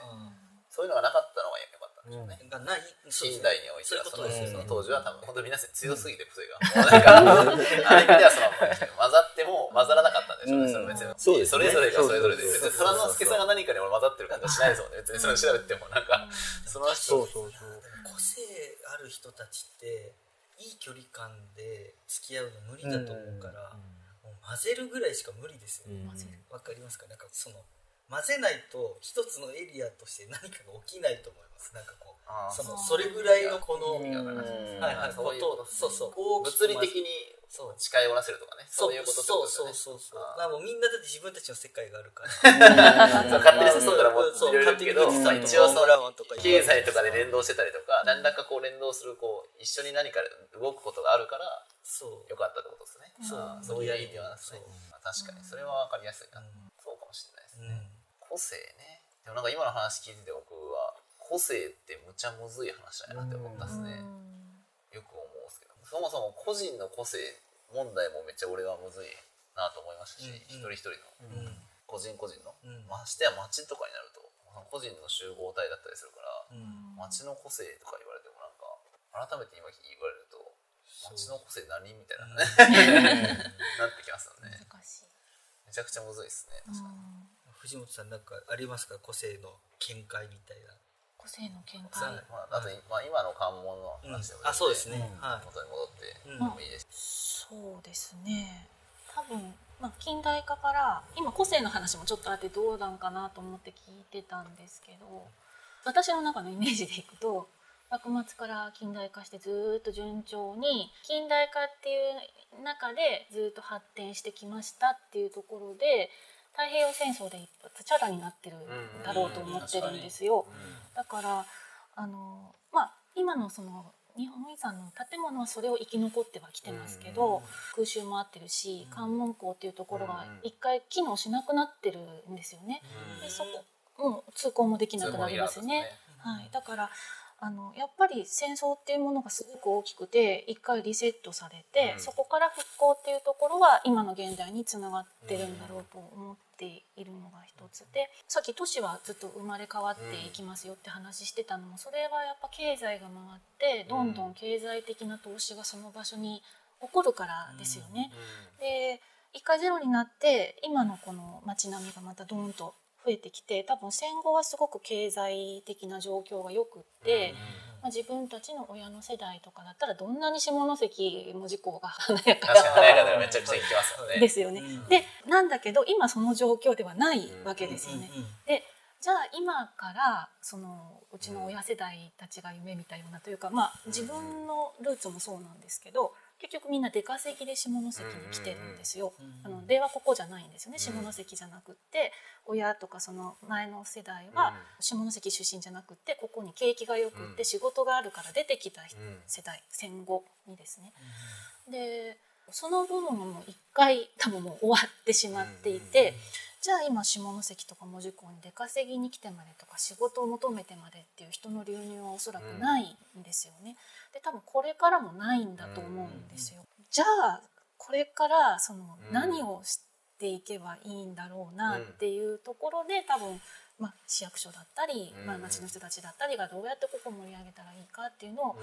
そういうのがなかったのが良かったんでしょうね。がない。近代においてはその当時は多分本当に皆さん強すぎて癖が、もうなんかある意味ではその混ざっても混ざらなかったんでしょうね、その別に。そうですね。それぞれがそれぞれで。そう別に虎之助さんが何かに俺混ざってる感じはしないですもんね。別にそれ調べてもなんかその人そうそうそう個性ある人たちっていい距離感で付き合うの無理だと思うから、混ぜるぐらいしか無理ですよね、うん。わかりますか？なんかその混ぜないと一つのエリアとして何かが起きないと思います。なんかこうそのそれぐらいのこの、うん。はいはい。そういうことをそう。そう物理的にそう。近寄らせるとかね。そう。いうことそうそうそうそう。あー。だからもうみんなだって自分たちの世界があるから。そう勝手にそうからもうそういろいろ言うけど勝手に一応そのラワンとか経済とかで連動してたりとか何らかこう連動するこう一緒に何か動くことがあるからそう。よかったってことですね。そう。そういう意味では確かにそれは分かりやすいな。そうかもしれない個性ね。でもなんか今の話聞いてて僕は個性ってむちゃむずい話だなって思ったっすね。よく思うんですけど。そもそも個人の個性問題もめっちゃ俺はむずいなと思いましたし、うん一人一人の。うん。個人個人の、うん。ましてや町とかになると個人の集合体だったりするからうん。町の個性とか言われてもなんか改めて今言われると町の個性何みたいなね、<laughs> なってきますよね。難しい。めちゃくちゃむずいですね確かに、藤本さんなんかありますか？個性の見解みたいな。個性の見さ解。まあ、あと、まあ、今の関門のうん話でもいいん。あそうですね。はい。元に戻ってうんもいいですそうですね。多分、まあ、近代化から今個性の話もちょっとあってどうなんかなと思って聞いてたんですけど私の中のイメージでいくと幕末から近代化してずーっと順調に近代化っていう中でずーっと発展してきましたっていうところで太平洋戦争で一発チャラになってるだろうと思ってるんですよ。だからあのまあ今のその日本遺産の建物はそれを生き残ってはきてますけど、空襲もあってるし関門港っていうところが一回機能しなくなってるんですよね。でそこもう通行もできなくなりますね。はい、だからあのやっぱり戦争っていうものがすごく大きくて一回リセットされて、そこから復興っていうところは今の現代につながってるんだろうと思っているのが一つでさっき都市はずっと生まれ変わっていきますよって話してたのもそれはやっぱ経済が回ってどんどん経済的な投資がその場所に起こるからですよね。で一回ゼロになって今のこの街並みがまたドーンと増えてきて多分戦後はすごく経済的な状況がよくって、まあ、自分たちの親の世代とかだったらどんなに下関も事故が華やかだったか。ですよね。でなんだけど今その状況ではないわけですよね。でじゃあ今からそのうちの親世代たちが夢見たようなというかまあ自分のルーツもそうなんですけど結局みんな出稼ぎで下関に来てるんですよ。あの出はここじゃないんですよね。下関じゃなくって親とかその前の世代は下関出身じゃなくってここに景気がよくって仕事があるから出てきた世代戦後にですね。でその部分ももう一回多分もう終わってしまっていて、じゃあ今下関とか門司港に出稼ぎに来てまでとか仕事を求めてまでっていう人の流入はおそらくないんですよね。で多分これからもないんだと思うんですよ。じゃあこれからその何をしていけばいいんだろうなっていうところで多分、まあ、市役所だったり、まあ、町の人たちだったりがどうやってここを盛り上げたらいいかっていうのを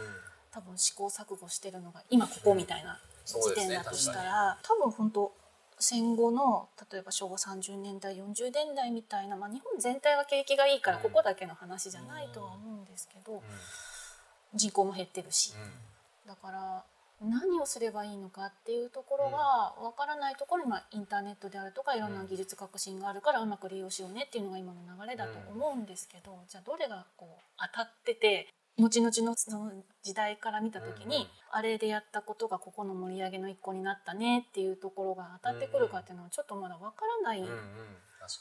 多分試行錯誤してるのが今ここみたいな時点だとしたら、多分本当戦後の例えば昭和30年代40年代みたいな、まあ、日本全体は景気がいいからここだけの話じゃないとは思うんですけど、人口も減ってるし、だから何をすればいいのかっていうところが分からないところに、まあ、インターネットであるとかいろんな技術革新があるからうまく利用しようねっていうのが今の流れだと思うんですけど、じゃあどれがこう当たってて後々のその時代から見た時に、あれでやったことがここの盛り上げの一個になったねっていうところが当たってくるかっていうのはちょっとまだ分からない。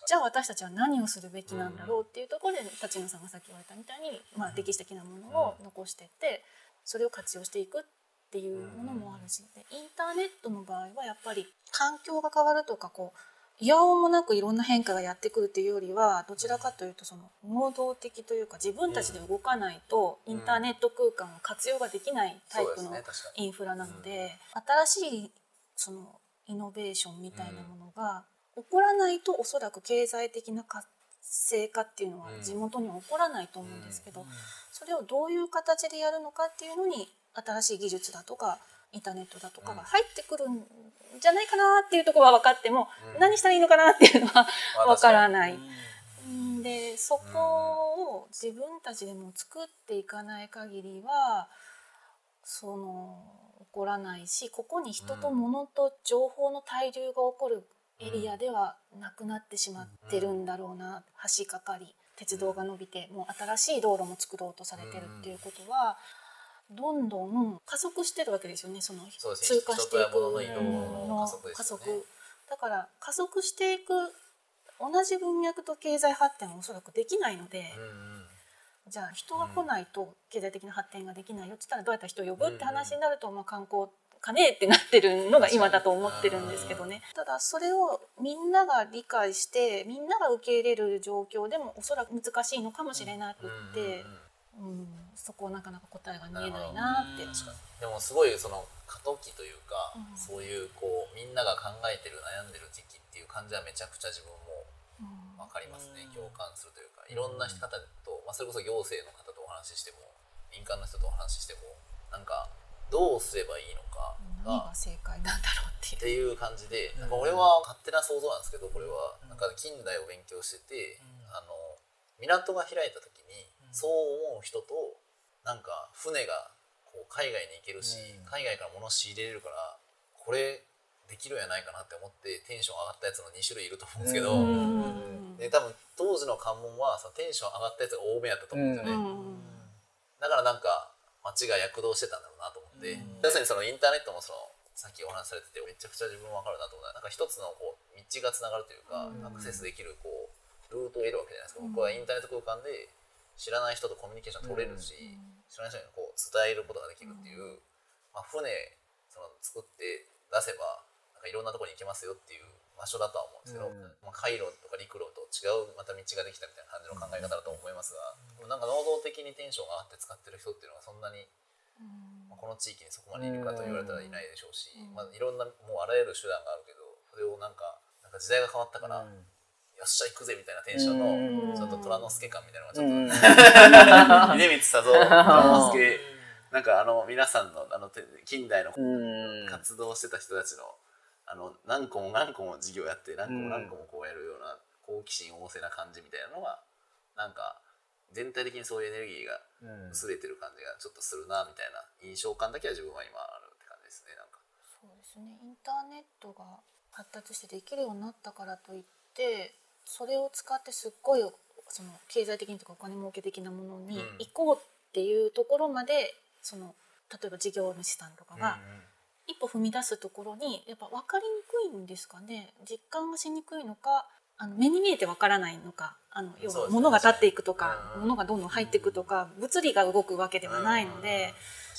じゃあ私たちは何をするべきなんだろうっていうところで立野さんがさっき言われたみたいに、まあ、歴史的なものを残してってそれを活用していくっていうものもあるしでインターネットの場合はやっぱり環境が変わるとかこういやおもなくいろんな変化がやってくるっていうよりはどちらかというとその能動的というか自分たちで動かないとインターネット空間を活用ができないタイプのインフラなので新しいそのイノベーションみたいなものが起こらないとおそらく経済的な活性化っていうのは地元には起こらないと思うんですけどそれをどういう形でやるのかっていうのに新しい技術だとかインターネットだとかが入ってくるんじゃないかなっていうところは分かっても、何したらいいのかなっていうのは分からない。でそこを自分たちでも作っていかない限りはその起こらないしここに人と物と情報の対流が起こるエリアではなくなってしまってるんだろうな。橋かかり鉄道が伸びてもう新しい道路も作ろうとされてるっていうことは。どんどん加速してるわけですよね。その通過していくの加速だから加速していく同じ文脈と経済発展はおそらくできないので、じゃあ人が来ないと経済的な発展ができないよって言ったらどうやったら人を呼ぶって話になると、まあ、観光かね？えってなってるのが今だと思ってるんですけどね。ただそれをみんなが理解してみんなが受け入れる状況でもおそらく難しいのかもしれなくって。うん、そこはなかなか答えが見えないなって。でもすごいその過渡期というか、うん、そういうこうみんなが考えてる悩んでる時期っていう感じはめちゃくちゃ自分も分かりますね、うん、共感するというか。いろんな方と、まあ、それこそ行政の方とお話ししても民間の人とお話ししてもなんかどうすればいいのかが正解なんだろうっていう。っていう感じでなんか俺は勝手な想像なんですけどこれは。なんか近代を勉強してて、あの港が開いた時にそう思う人となんか船がこう海外に行けるし、海外から物を仕入れれるからこれできるんやないかなって思ってテンション上がったやつの2種類いると思うんですけど、で多分当時の関門はそのテンション上がったやつが多めやったと思うんですよね、だからなんか街が躍動してたんだろうなと思って、要するにそのインターネットもそのさっきお話しされててめちゃくちゃ自分分かるなと思ったなんか一つのこう道がつながるというか、アクセスできるこうルートを得るわけじゃないですか、僕はインターネット空間で知らない人とコミュニケーション取れるし、知らない人にこう伝えることができるっていう、まあ、船その作って出せばなんかいろんなところに行けますよっていう場所だとは思うんですけど、うん。まあ、回路とか陸路と違うまた道ができたみたいな感じの考え方だと思いますが、でもなんか能動的にテンションがあって使ってる人っていうのがそんなに、まあ、この地域にそこまでいるかと言われたらいないでしょうし、まあ、いろんなもうあらゆる手段があるけどそれをなんかなんか時代が変わったから、よっしゃ行くぜみたいなテンションのちょっと虎之助感みたいなのがちょっと、<laughs> 秀光さぞ虎之助。なんかあの皆さんのあのて近代の活動してた人たちのあの何個も何個も事業やって何個も何個もこうやるような好奇心旺盛な感じみたいなのがなんか全体的にそういうエネルギーが薄れてる感じがちょっとするなみたいな印象感だけは自分は今あるって感じですねなんか。そうですね。インターネットが発達してできるようになったからといってそれを使ってすっごいその経済的にとかお金儲け的なものにうん。行こうっていうところまでその例えば事業主さんとかが一歩踏み出すところにやっぱ分かりにくいんですかね？実感がしにくいのかあの目に見えて分からないのかあの要は物が立っていくとかうん。物がどんどん入っていくとか物理が動くわけではないので。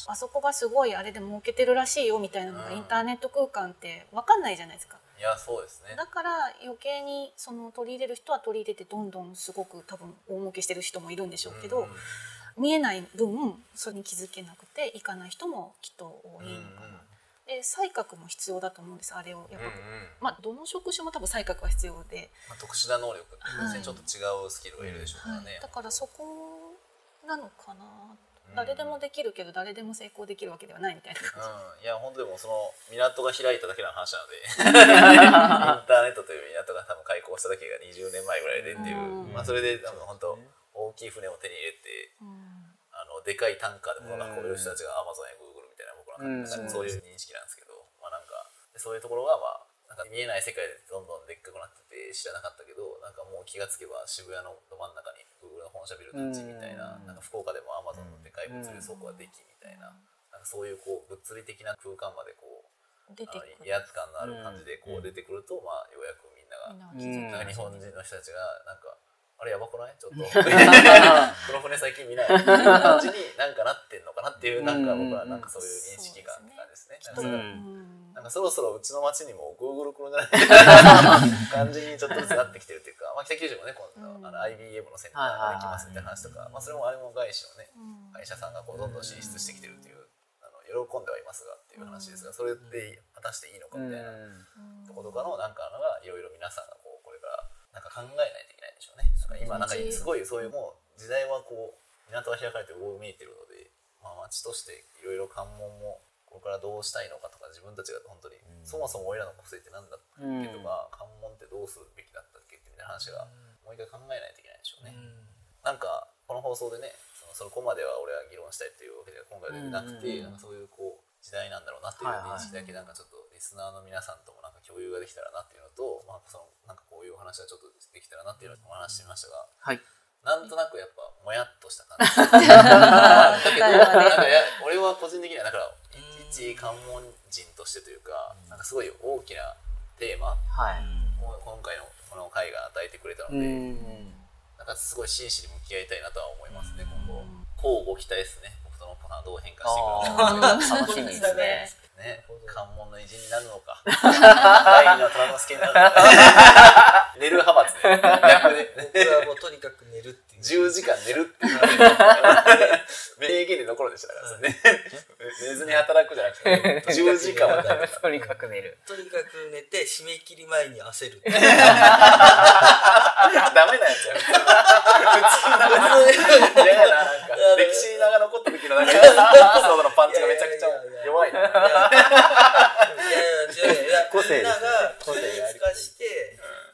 あそこがすごいあれで儲けてるらしいよみたいなのがうん。インターネット空間って分かんないじゃないですか。いやそうですね。だから余計にその取り入れる人は取り入れてどんどんすごく多分大儲けしてる人もいるんでしょうけど、うん見えない分それに気づけなくていかない人もきっと多いのかな。で才覚も必要だと思うんですあれを。やっぱ、うんうん。まあどの職種も多分才覚は必要で、まあ、特殊な能力はいちょっと違うスキルがいるでしょうからね、だからそこなのかな、うん。誰でもできるけど誰でも成功できるわけではないみたいな。うん、いや本当でもその港が開いただけの話なので。<laughs> インターネットという港が多分開港しただけが20年前ぐらいでっていう、うん。まあ、それで多分本当大きい船を手に入れてうん。あのでかいタンカーで物が運べる人たちがアマゾンやグーグルみたいな僕らの感じうんそういう認識なんですけど、まあ、なんかでそういうところがまあなんか見えない世界でどんどんでっかくなってて知らなかったけどなんかもう気がつけば渋谷のど真ん中にグーグルの本社ビル立ちみたいな,、なんか福岡でもアマゾンのでかい物流倉庫ができみたいな,、なんかそういうこう物理的な空間までこう出てく威圧感のある感じでこう出てくると、まあようやくみんなが、日本人の人たちがなんかあれやばくない？ちょっと。<laughs> 黒船最近見ない。感じになんかなってんのかなっていうなんか僕はなんかそういう認識感って感じですね。なんかそろそろうちの町にも Google 来るんじゃない感じにちょっとずつなってきてるっていうか、まあ、北九州もね今度、あの IBM のセンターができますみたいな話とか、まあ、それもあれも外資のねうん会社さんがこうどんどん進出してきてるっていうあの喜んではいますがっていう話ですがそれって果たしていいのかみたいなところとかのなんかのがいろいろ皆さんがこうこれからなんか考えないといけないんでしょうね。今なんかすごいそういうもう時代はこう港が開かれてこう見えてるので、まあ、町としていろいろ関門もこれからどうしたいのかとか自分たちが本当に、そもそも俺らの個性って何だっけとか、関門ってどうするべきだったっけってみたいな話がもう一回考えないといけないでしょうね。なんかこの放送でねそのそこまでは俺は議論したいっていうわけでは今回はなくて、なんかそういうこう時代なんだろうなっていう認識だけなんかちょっとリスナーの皆さんともなんか共有ができたらなっていうのと、まあ、そのなんかこういうお話がちょっとなっていうのをお話してみましたが、はい。なんとなくやっぱもやっとした感じ <laughs> だけどなんかや俺は個人的にはだから一関門人としてというかなんかすごい大きなテーマはい。を今回のこの回が与えてくれたので、なんかすごい真摯に向き合いたいなとは思いますね、今後。こうご期待ですね。僕とのパターンどう変化していくのか。楽しみですね。ね、関門の偉人になるのか。<laughs> 第二の虎之助になるのか。<laughs> 寝る派僕はもうとにかく寝るっていう10時間寝るっていう名言で残るでしたからね。寝ずに働くじゃなくて、<laughs> 10時間は大丈夫とにかく寝る。とにかく寝て締め切り前に焦る <laughs> ダメなやつや。普通の嫌やな、なんか。歴史に名が残った時のなんか、エピソードのパンチがめちゃくちゃ弱いな。いやいや違う違ういや個性ですねみんなが個性がある効率化して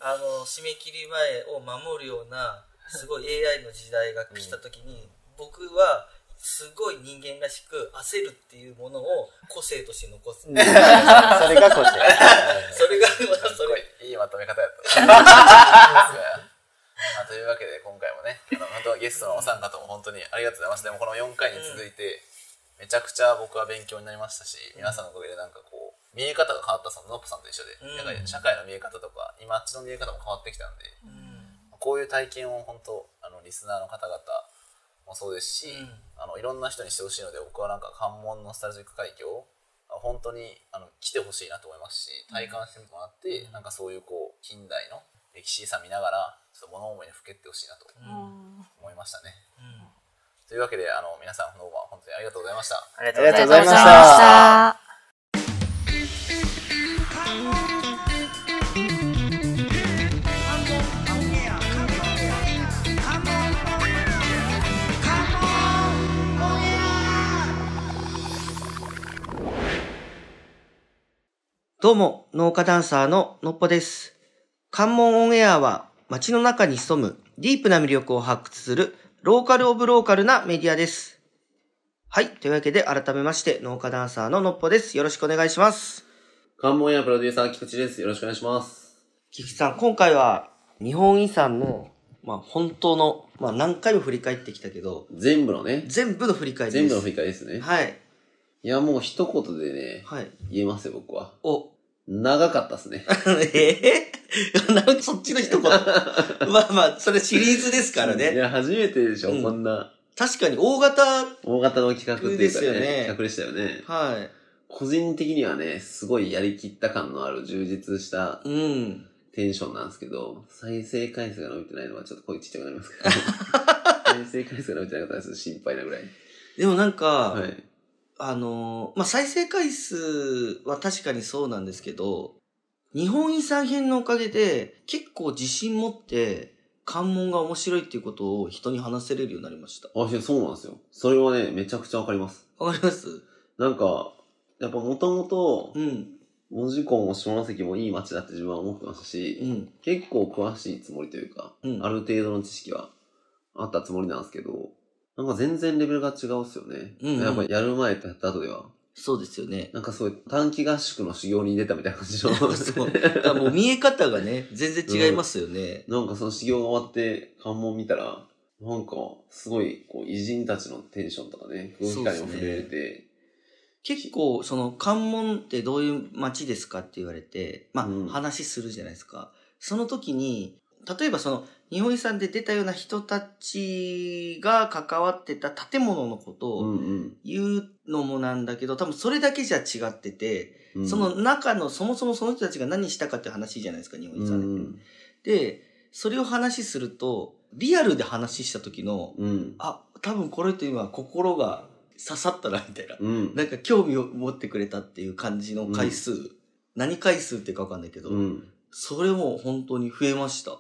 あの締め切り前を守るようなすごい AI の時代が来た時に、僕はすごい人間らしく焦るっていうものを個性として残す、<laughs> それが個性。<laughs> それがすそごれ。いいいまとめ方やった。<laughs> まあ、というわけで今回もね、あの本当ゲストのお三方も本当にありがとうございます。でもこの4回に続いて、めちゃくちゃ僕は勉強になりましたし、皆さんのおかげでなんかこう、見え方が変わったそのノップさんと一緒で、社会の見え方とか、今あっちの見え方も変わってきたんで、こういう体験を本当あのリスナーの方々もそうですし、うんああのいろんな人にしてほしいので僕はなんか関門のスタルジック海峡あ本当にあの来てほしいなと思いますし体感してもらって、なんかそういうこう近代の歴史さ見ながらちょっと物思いにふけってほしいなと思いましたね。というわけであの皆さんこの晩本当にありがとうございました。ありがとうございま。した。どうも、農家ダンサーののっぽです。関門オンエアは街の中に潜むディープな魅力を発掘するローカルオブローカルなメディアです。はい。というわけで改めまして農家ダンサーののっぽです。よろしくお願いします。関門屋プロデューサー菊池です。よろしくお願いします。菊池さん、今回は日本遺産の、まあ本当の、まあ何回も振り返ってきたけど、全部のね、全部の振り返りです。全部の振り返りですね。はい。いや、もう一言でね、はい。言えますよ、僕は。お、長かったっすね。<laughs> えー、<laughs> なんかそっちの一言。<laughs> まあまあ、それシリーズですからね。いや、初めてでしょ、うんこんな確かに大型、大型の企画っていうかですよねね、企画でしたよね。は個人的にはね、すごいやりきった感のある充実したい。うん。テンションなんですけど、再生回数が伸びてないのはちょっと声ちっちゃくなりますけど。再生回数が伸びてなかったらちょっと心配なぐらい。でもなんか、はい。あのーまあ、再生回数は確かにそうなんですけど、日本遺産編のおかげで結構自信持って関門が面白いっていうことを人に話せれるようになりました。あ、そうなんですよ。それはね、めちゃくちゃわかります。わかります？なんか、やっぱもともとう、ん。門司港も下関もいい街だって自分は思ってましたし、うん。結構詳しいつもりというか、うんある程度の知識はあったつもりなんですけど、なんか全然レベルが違うっすよね。うんうんやっぱやる前とやった後では、そうですよね。なんかそういう短期合宿の修行に出たみたいな感じの。<laughs> そう。もう見え方がね、全然違いますよね。なんかその修行が終わって関門見たら、なんかすごいこう偉人たちのテンションとかね、空気感にも触れれて、結構、その、関門ってどういう街ですかって言われて、まあ、うん話するじゃないですか。その時に、例えばその、日本遺産で出たような人たちが関わってた建物のことを言うのもなんだけど、多分それだけじゃ違ってて、うん。その中の、そもそもその人たちが何したかって話じゃないですか、日本遺産で。うんで、それを話すると、リアルで話した時の、うん。あ、多分これって今心が刺さったな、みたいな。うん。なんか興味を持ってくれたっていう感じの回数、何回数っていうかわかんないけど、うん。それも本当に増えました。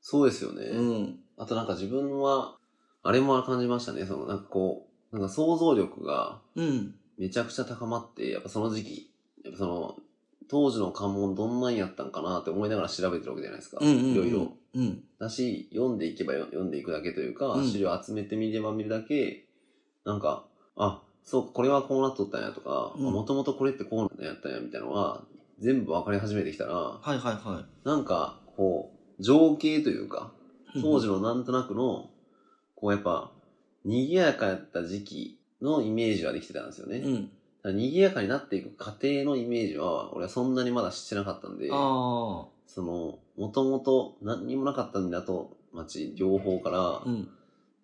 そうですよね。うん。あとなんか自分は、あれも感じましたね。そのなんかこう、なんか想像力がうん。めちゃくちゃ高まって、やっぱその時期、やっぱその、当時の関門どんなんやったんかなって思いながら調べてるわけじゃないですか。いろいろ。うん。だし、読んでいけばよ読んでいくだけというか、うん資料集めてみれば見るだけ、なんか、あ、そうか、これはこうなっとったんやとか、うんもともとこれってこうなんやったんやみたいなのは、全部分かり始めてきたら、はいはいはなんか、こう、情景というか、い。当時のなんとなくの、こうやっぱ、賑やかやった時期のイメージはできてたんですよね。うん。賑やかになっていく過程のイメージは、俺はそんなにまだ知ってなかったんで。その、もともと何にもなかったんだと、町両方から、うん。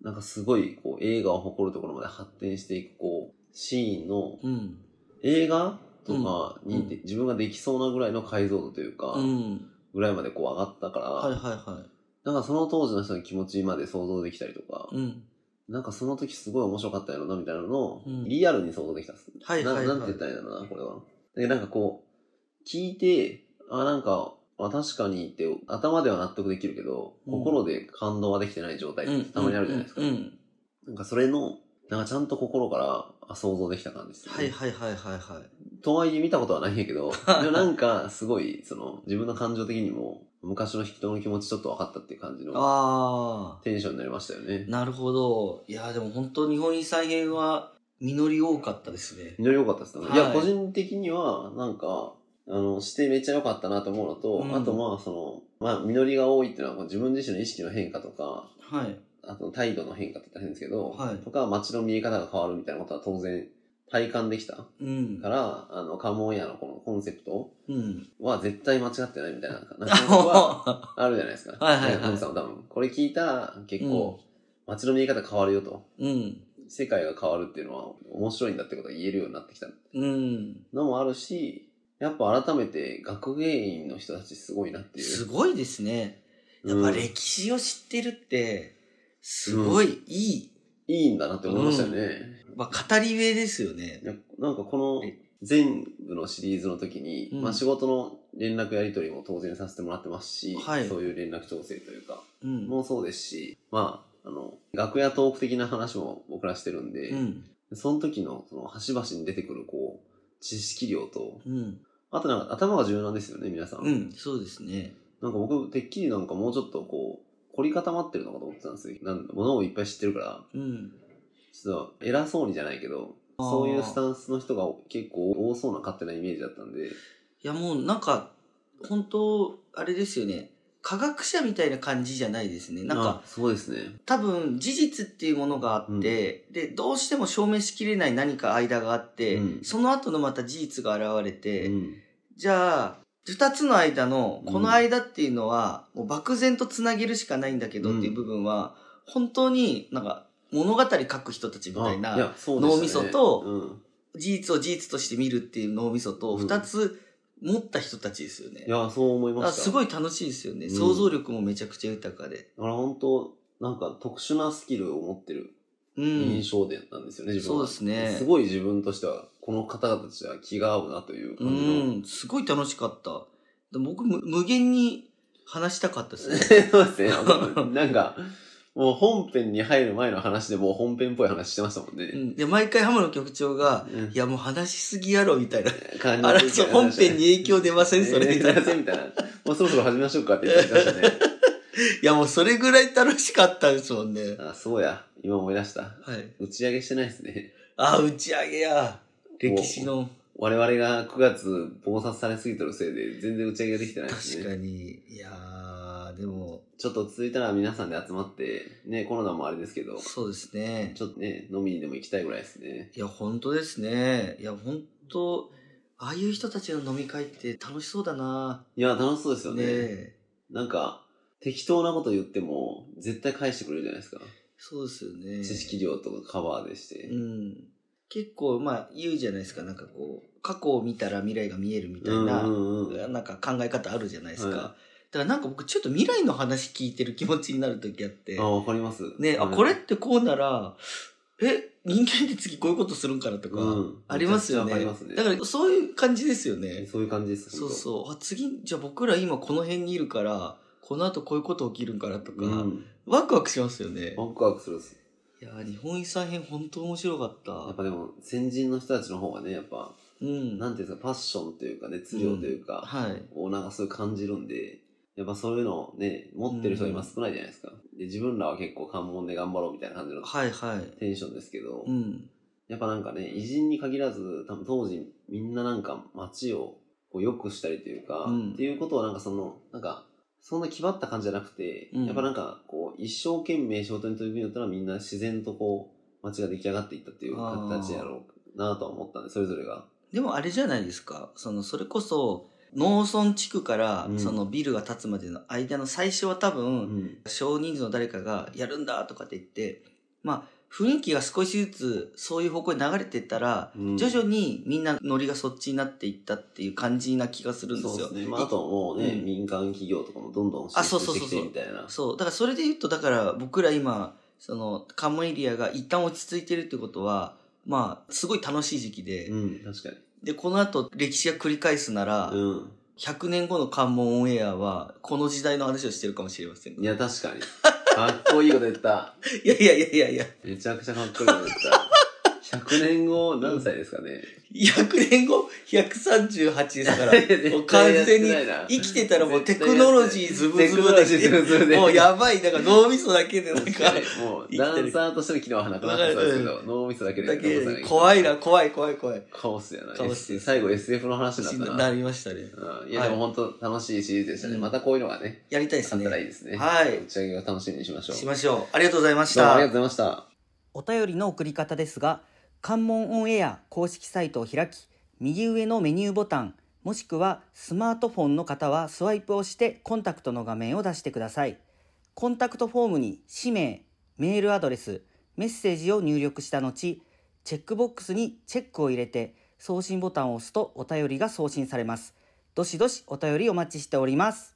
なんかすごい、こう、映画を誇るところまで発展していく、こう、シーンの、うん。映画とかに、うんで自分ができそうなぐらいの解像度というか、うん。ぐらいまでこう上がったから、はいはいはなんかその当時の人の気持ちまで想像できたりとか、い。うん。なんかその時すごい面白かったやろな、みたいなのを、うんリアルに想像できたっす。はいはいはいななんて言ったらいいんだろうな、これは。で、なんかこう、聞いて、あ、なんか、あ、確かにって、頭では納得できるけど、うん心で感動はできてない状態ってたまにあるじゃないですか。うんうん。なんかそれの、なんかちゃんと心からあ想像できた感じです、ね。はいはいはいはいはい。とはいえ見たことはないんやけど、<laughs> でもなんかすごい、その、自分の感情的にも、昔の人の気持ちちょっと分かったっていう感じのあテンションになりましたよねあ。。なるほど。いや、でも本当日本遺産編は実り多かったですね。非常に良かったですね。はいいや、個人的には、なんか、あの、してめっちゃ良かったなと思うのと、うんあとまあ、その、まあ、実りが多いっていうのは、自分自身の意識の変化とか、はい。あと態度の変化って言ったら変ですけど、はいとか、街の見え方が変わるみたいなことは当然体感できたうんか。ら、あの、関門屋のこのコンセプトうん。は絶対間違ってないみたいな、<laughs> なんかあるじゃないですか。<laughs> はいはいはいさんも多分、これ聞いたら結構、街の見え方変わるよと。うん。世界が変わるっていうのは面白いんだってことが言えるようになってきたうん。のもあるし、やっぱ改めて学芸員の人たちすごいなっていう。すごいですね。やっぱ歴史を知ってるって、すごいいい、いいんだなって思いましたよね。まあ、語り部ですよね。なんかこの全部のシリーズの時に、うんまあ仕事の連絡やり取りも当然させてもらってますし、はいそういう連絡調整というか、うん。もそうですし、まあ、あの、楽屋トーク的な話も僕らしてるんで、うん。その時のその端々に出てくるこう、知識量と、うん。あとなんか頭が柔軟ですよね、皆さん。うん。そうですね。なんか僕、てっきりなんかもうちょっとこう、凝り固まってるのかと思ってたんですよ。なんものをいっぱい知ってるから、うん。ちょっと偉そうにじゃないけど、そういうスタンスの人が結構多そうな勝手なイメージだったんで、いやもうなんか、本当あれですよね。科学者みたいな感じじゃないですね。なんか、あそうですね。多分事実っていうものがあって、で、どうしても証明しきれない何か間があって、うんその後のまた事実が現れて、うん。じゃあ、二つの間の、この間っていうのは、もう漠然とつなげるしかないんだけどっていう部分は、本当になんか物語書く人たちみたいな、脳みそとうん。事実を事実として見るっていう脳みそと、うん二つ持った人たちですよね。いや、そう思いました。すごい楽しいですよね。うん想像力もめちゃくちゃ豊かで。だから本当なんか特殊なスキルを持ってるうん。印象でなんですよね、自分は。そうですねすごい自分としては、この方々たちは気が合うなというう感じの。ん。すごい楽しかった。で僕む、無限に話したかったですね。そうですね。なんか、<laughs> もう本編に入る前の話でもう本編っぽい話してましたもんね。うんで、毎回浜野局長が、うんいやもう話しすぎやろ、みたいな。感じあら、そう、本編に影響出ません、それ、みたいな。みたいな。もうそろそろ始めましょうかって言ってましたね。<laughs> いや、もうそれぐらい楽しかったですもんね。あ、そうや。今思い出した。はい。打ち上げしてないですね。あ、打ち上げや。歴史の。我々が9月暴殺されすぎてるせいで全然打ち上げができてないですね。確かに。いやー、でも、ちょっと続いたら皆さんで集まって、ね、コロナもあれですけど、そうですね。ちょっとね、飲みにでも行きたいぐらいですね。いや、本当ですね。いや、本当ああいう人たちの飲み会って楽しそうだないや、楽しそうですよねね。え。なんか、適当なこと言っても、絶対返してくれるじゃないですか。そうですよね。知識量とかカバーでして。うん。結構、まあ、言うじゃないですか。なんかこう、過去を見たら未来が見えるみたいな、うんうんうんなんか考え方あるじゃないですか。はいだからなんか僕ちょっと未来の話聞いてる気持ちになる時あって、あ、わかります。ね、あ、うんこれってこうなら、え、人間って次こういうことするんかなとかうん、ありますよね。めちゃくちゃわかりますねだからそういう感じですよね。そういう感じです。そうそう。あ、次、じゃあ僕ら今この辺にいるから、この後こういうこと起きるんかなとか、うん。ワクワクしますよね。ワクワクするっす。いやー、日本遺産編本当面白かった。やっぱでも、先人の人たちの方がね、やっぱ、うん。なんていうんですか、パッションというか、熱量というか、はい。をなんかそういう感じるんで、やっぱそういうのをね、持ってる人が今少ないじゃないですか。で、自分らは結構関門で頑張ろうみたいな感じのはいはい。テンションですけど、うん。やっぱなんかね、偉人に限らず、多分当時みんななんか街をこう良くしたりというか、うんっていうことはなんかその、なんか、そんな気張った感じじゃなくて、うんやっぱなんかこう、一生懸命仕事に取り組みよったらみんな自然とこう、街が出来上がっていったっていう形やろうなとは思ったんで、それぞれが。でもあれじゃないですか。その、それこそ、農村地区からうんそのビルが建つまでの間の最初は多分、うん。少人数の誰かがやるんだとかって言って、まあ、雰囲気が少しずつそういう方向に流れていったら、うん徐々にみんなノリがそっちになっていったっていう感じな気がするんですよ。そうですね。まあ、あともうね、うん民間企業とかもどんどん進あそう出してきそうそうそうてみたいな。そう。だからそれで言うと、だから僕ら今、その、関門エリアが一旦落ち着いてるってことは、まあ、すごい楽しい時期で、うん、確かに。で、この後歴史が繰り返すなら、うん。100年後の関門オンエアは、この時代の話をしてるかもしれません。いや、確かに。かっこいいこと言った。<laughs> いやいやいやいやいや、めちゃくちゃかっこいいこと言った。100年後何歳ですかね？100年後、138ですから、<laughs> 絶もう完全に生きてたらもうテクノロジーズブズブでテクノロジーズブズブでもうやばい、だから脳みそだけでなんか、もう、ダンサーとしての機能はなくなってたんですけど、脳みそだけで。だけで怖いな、怖い怖い怖い。カオスやな。カオス最後 SF の話になったな。なりましたね。うんいや、でも本当楽しいシリーズでしたね。うんまたこういうのがね、やりたいですねあった。らいいですね。はい打ち上げを楽しみにしましょう。しましょう。ありがとうございましたどうもありがとう。ございました。お便りの送り方ですが関門オンエア公式サイトを開き右上のメニューボタンもしくはスマートフォンの方はスワイプをしてコンタクトの画面を出してくださいコンタクトフォームに氏名メールアドレスメッセージを入力した後、チェックボックスにチェックを入れて送信ボタンを押すとお便りが送信されます。どしどしお便りお待ちしております。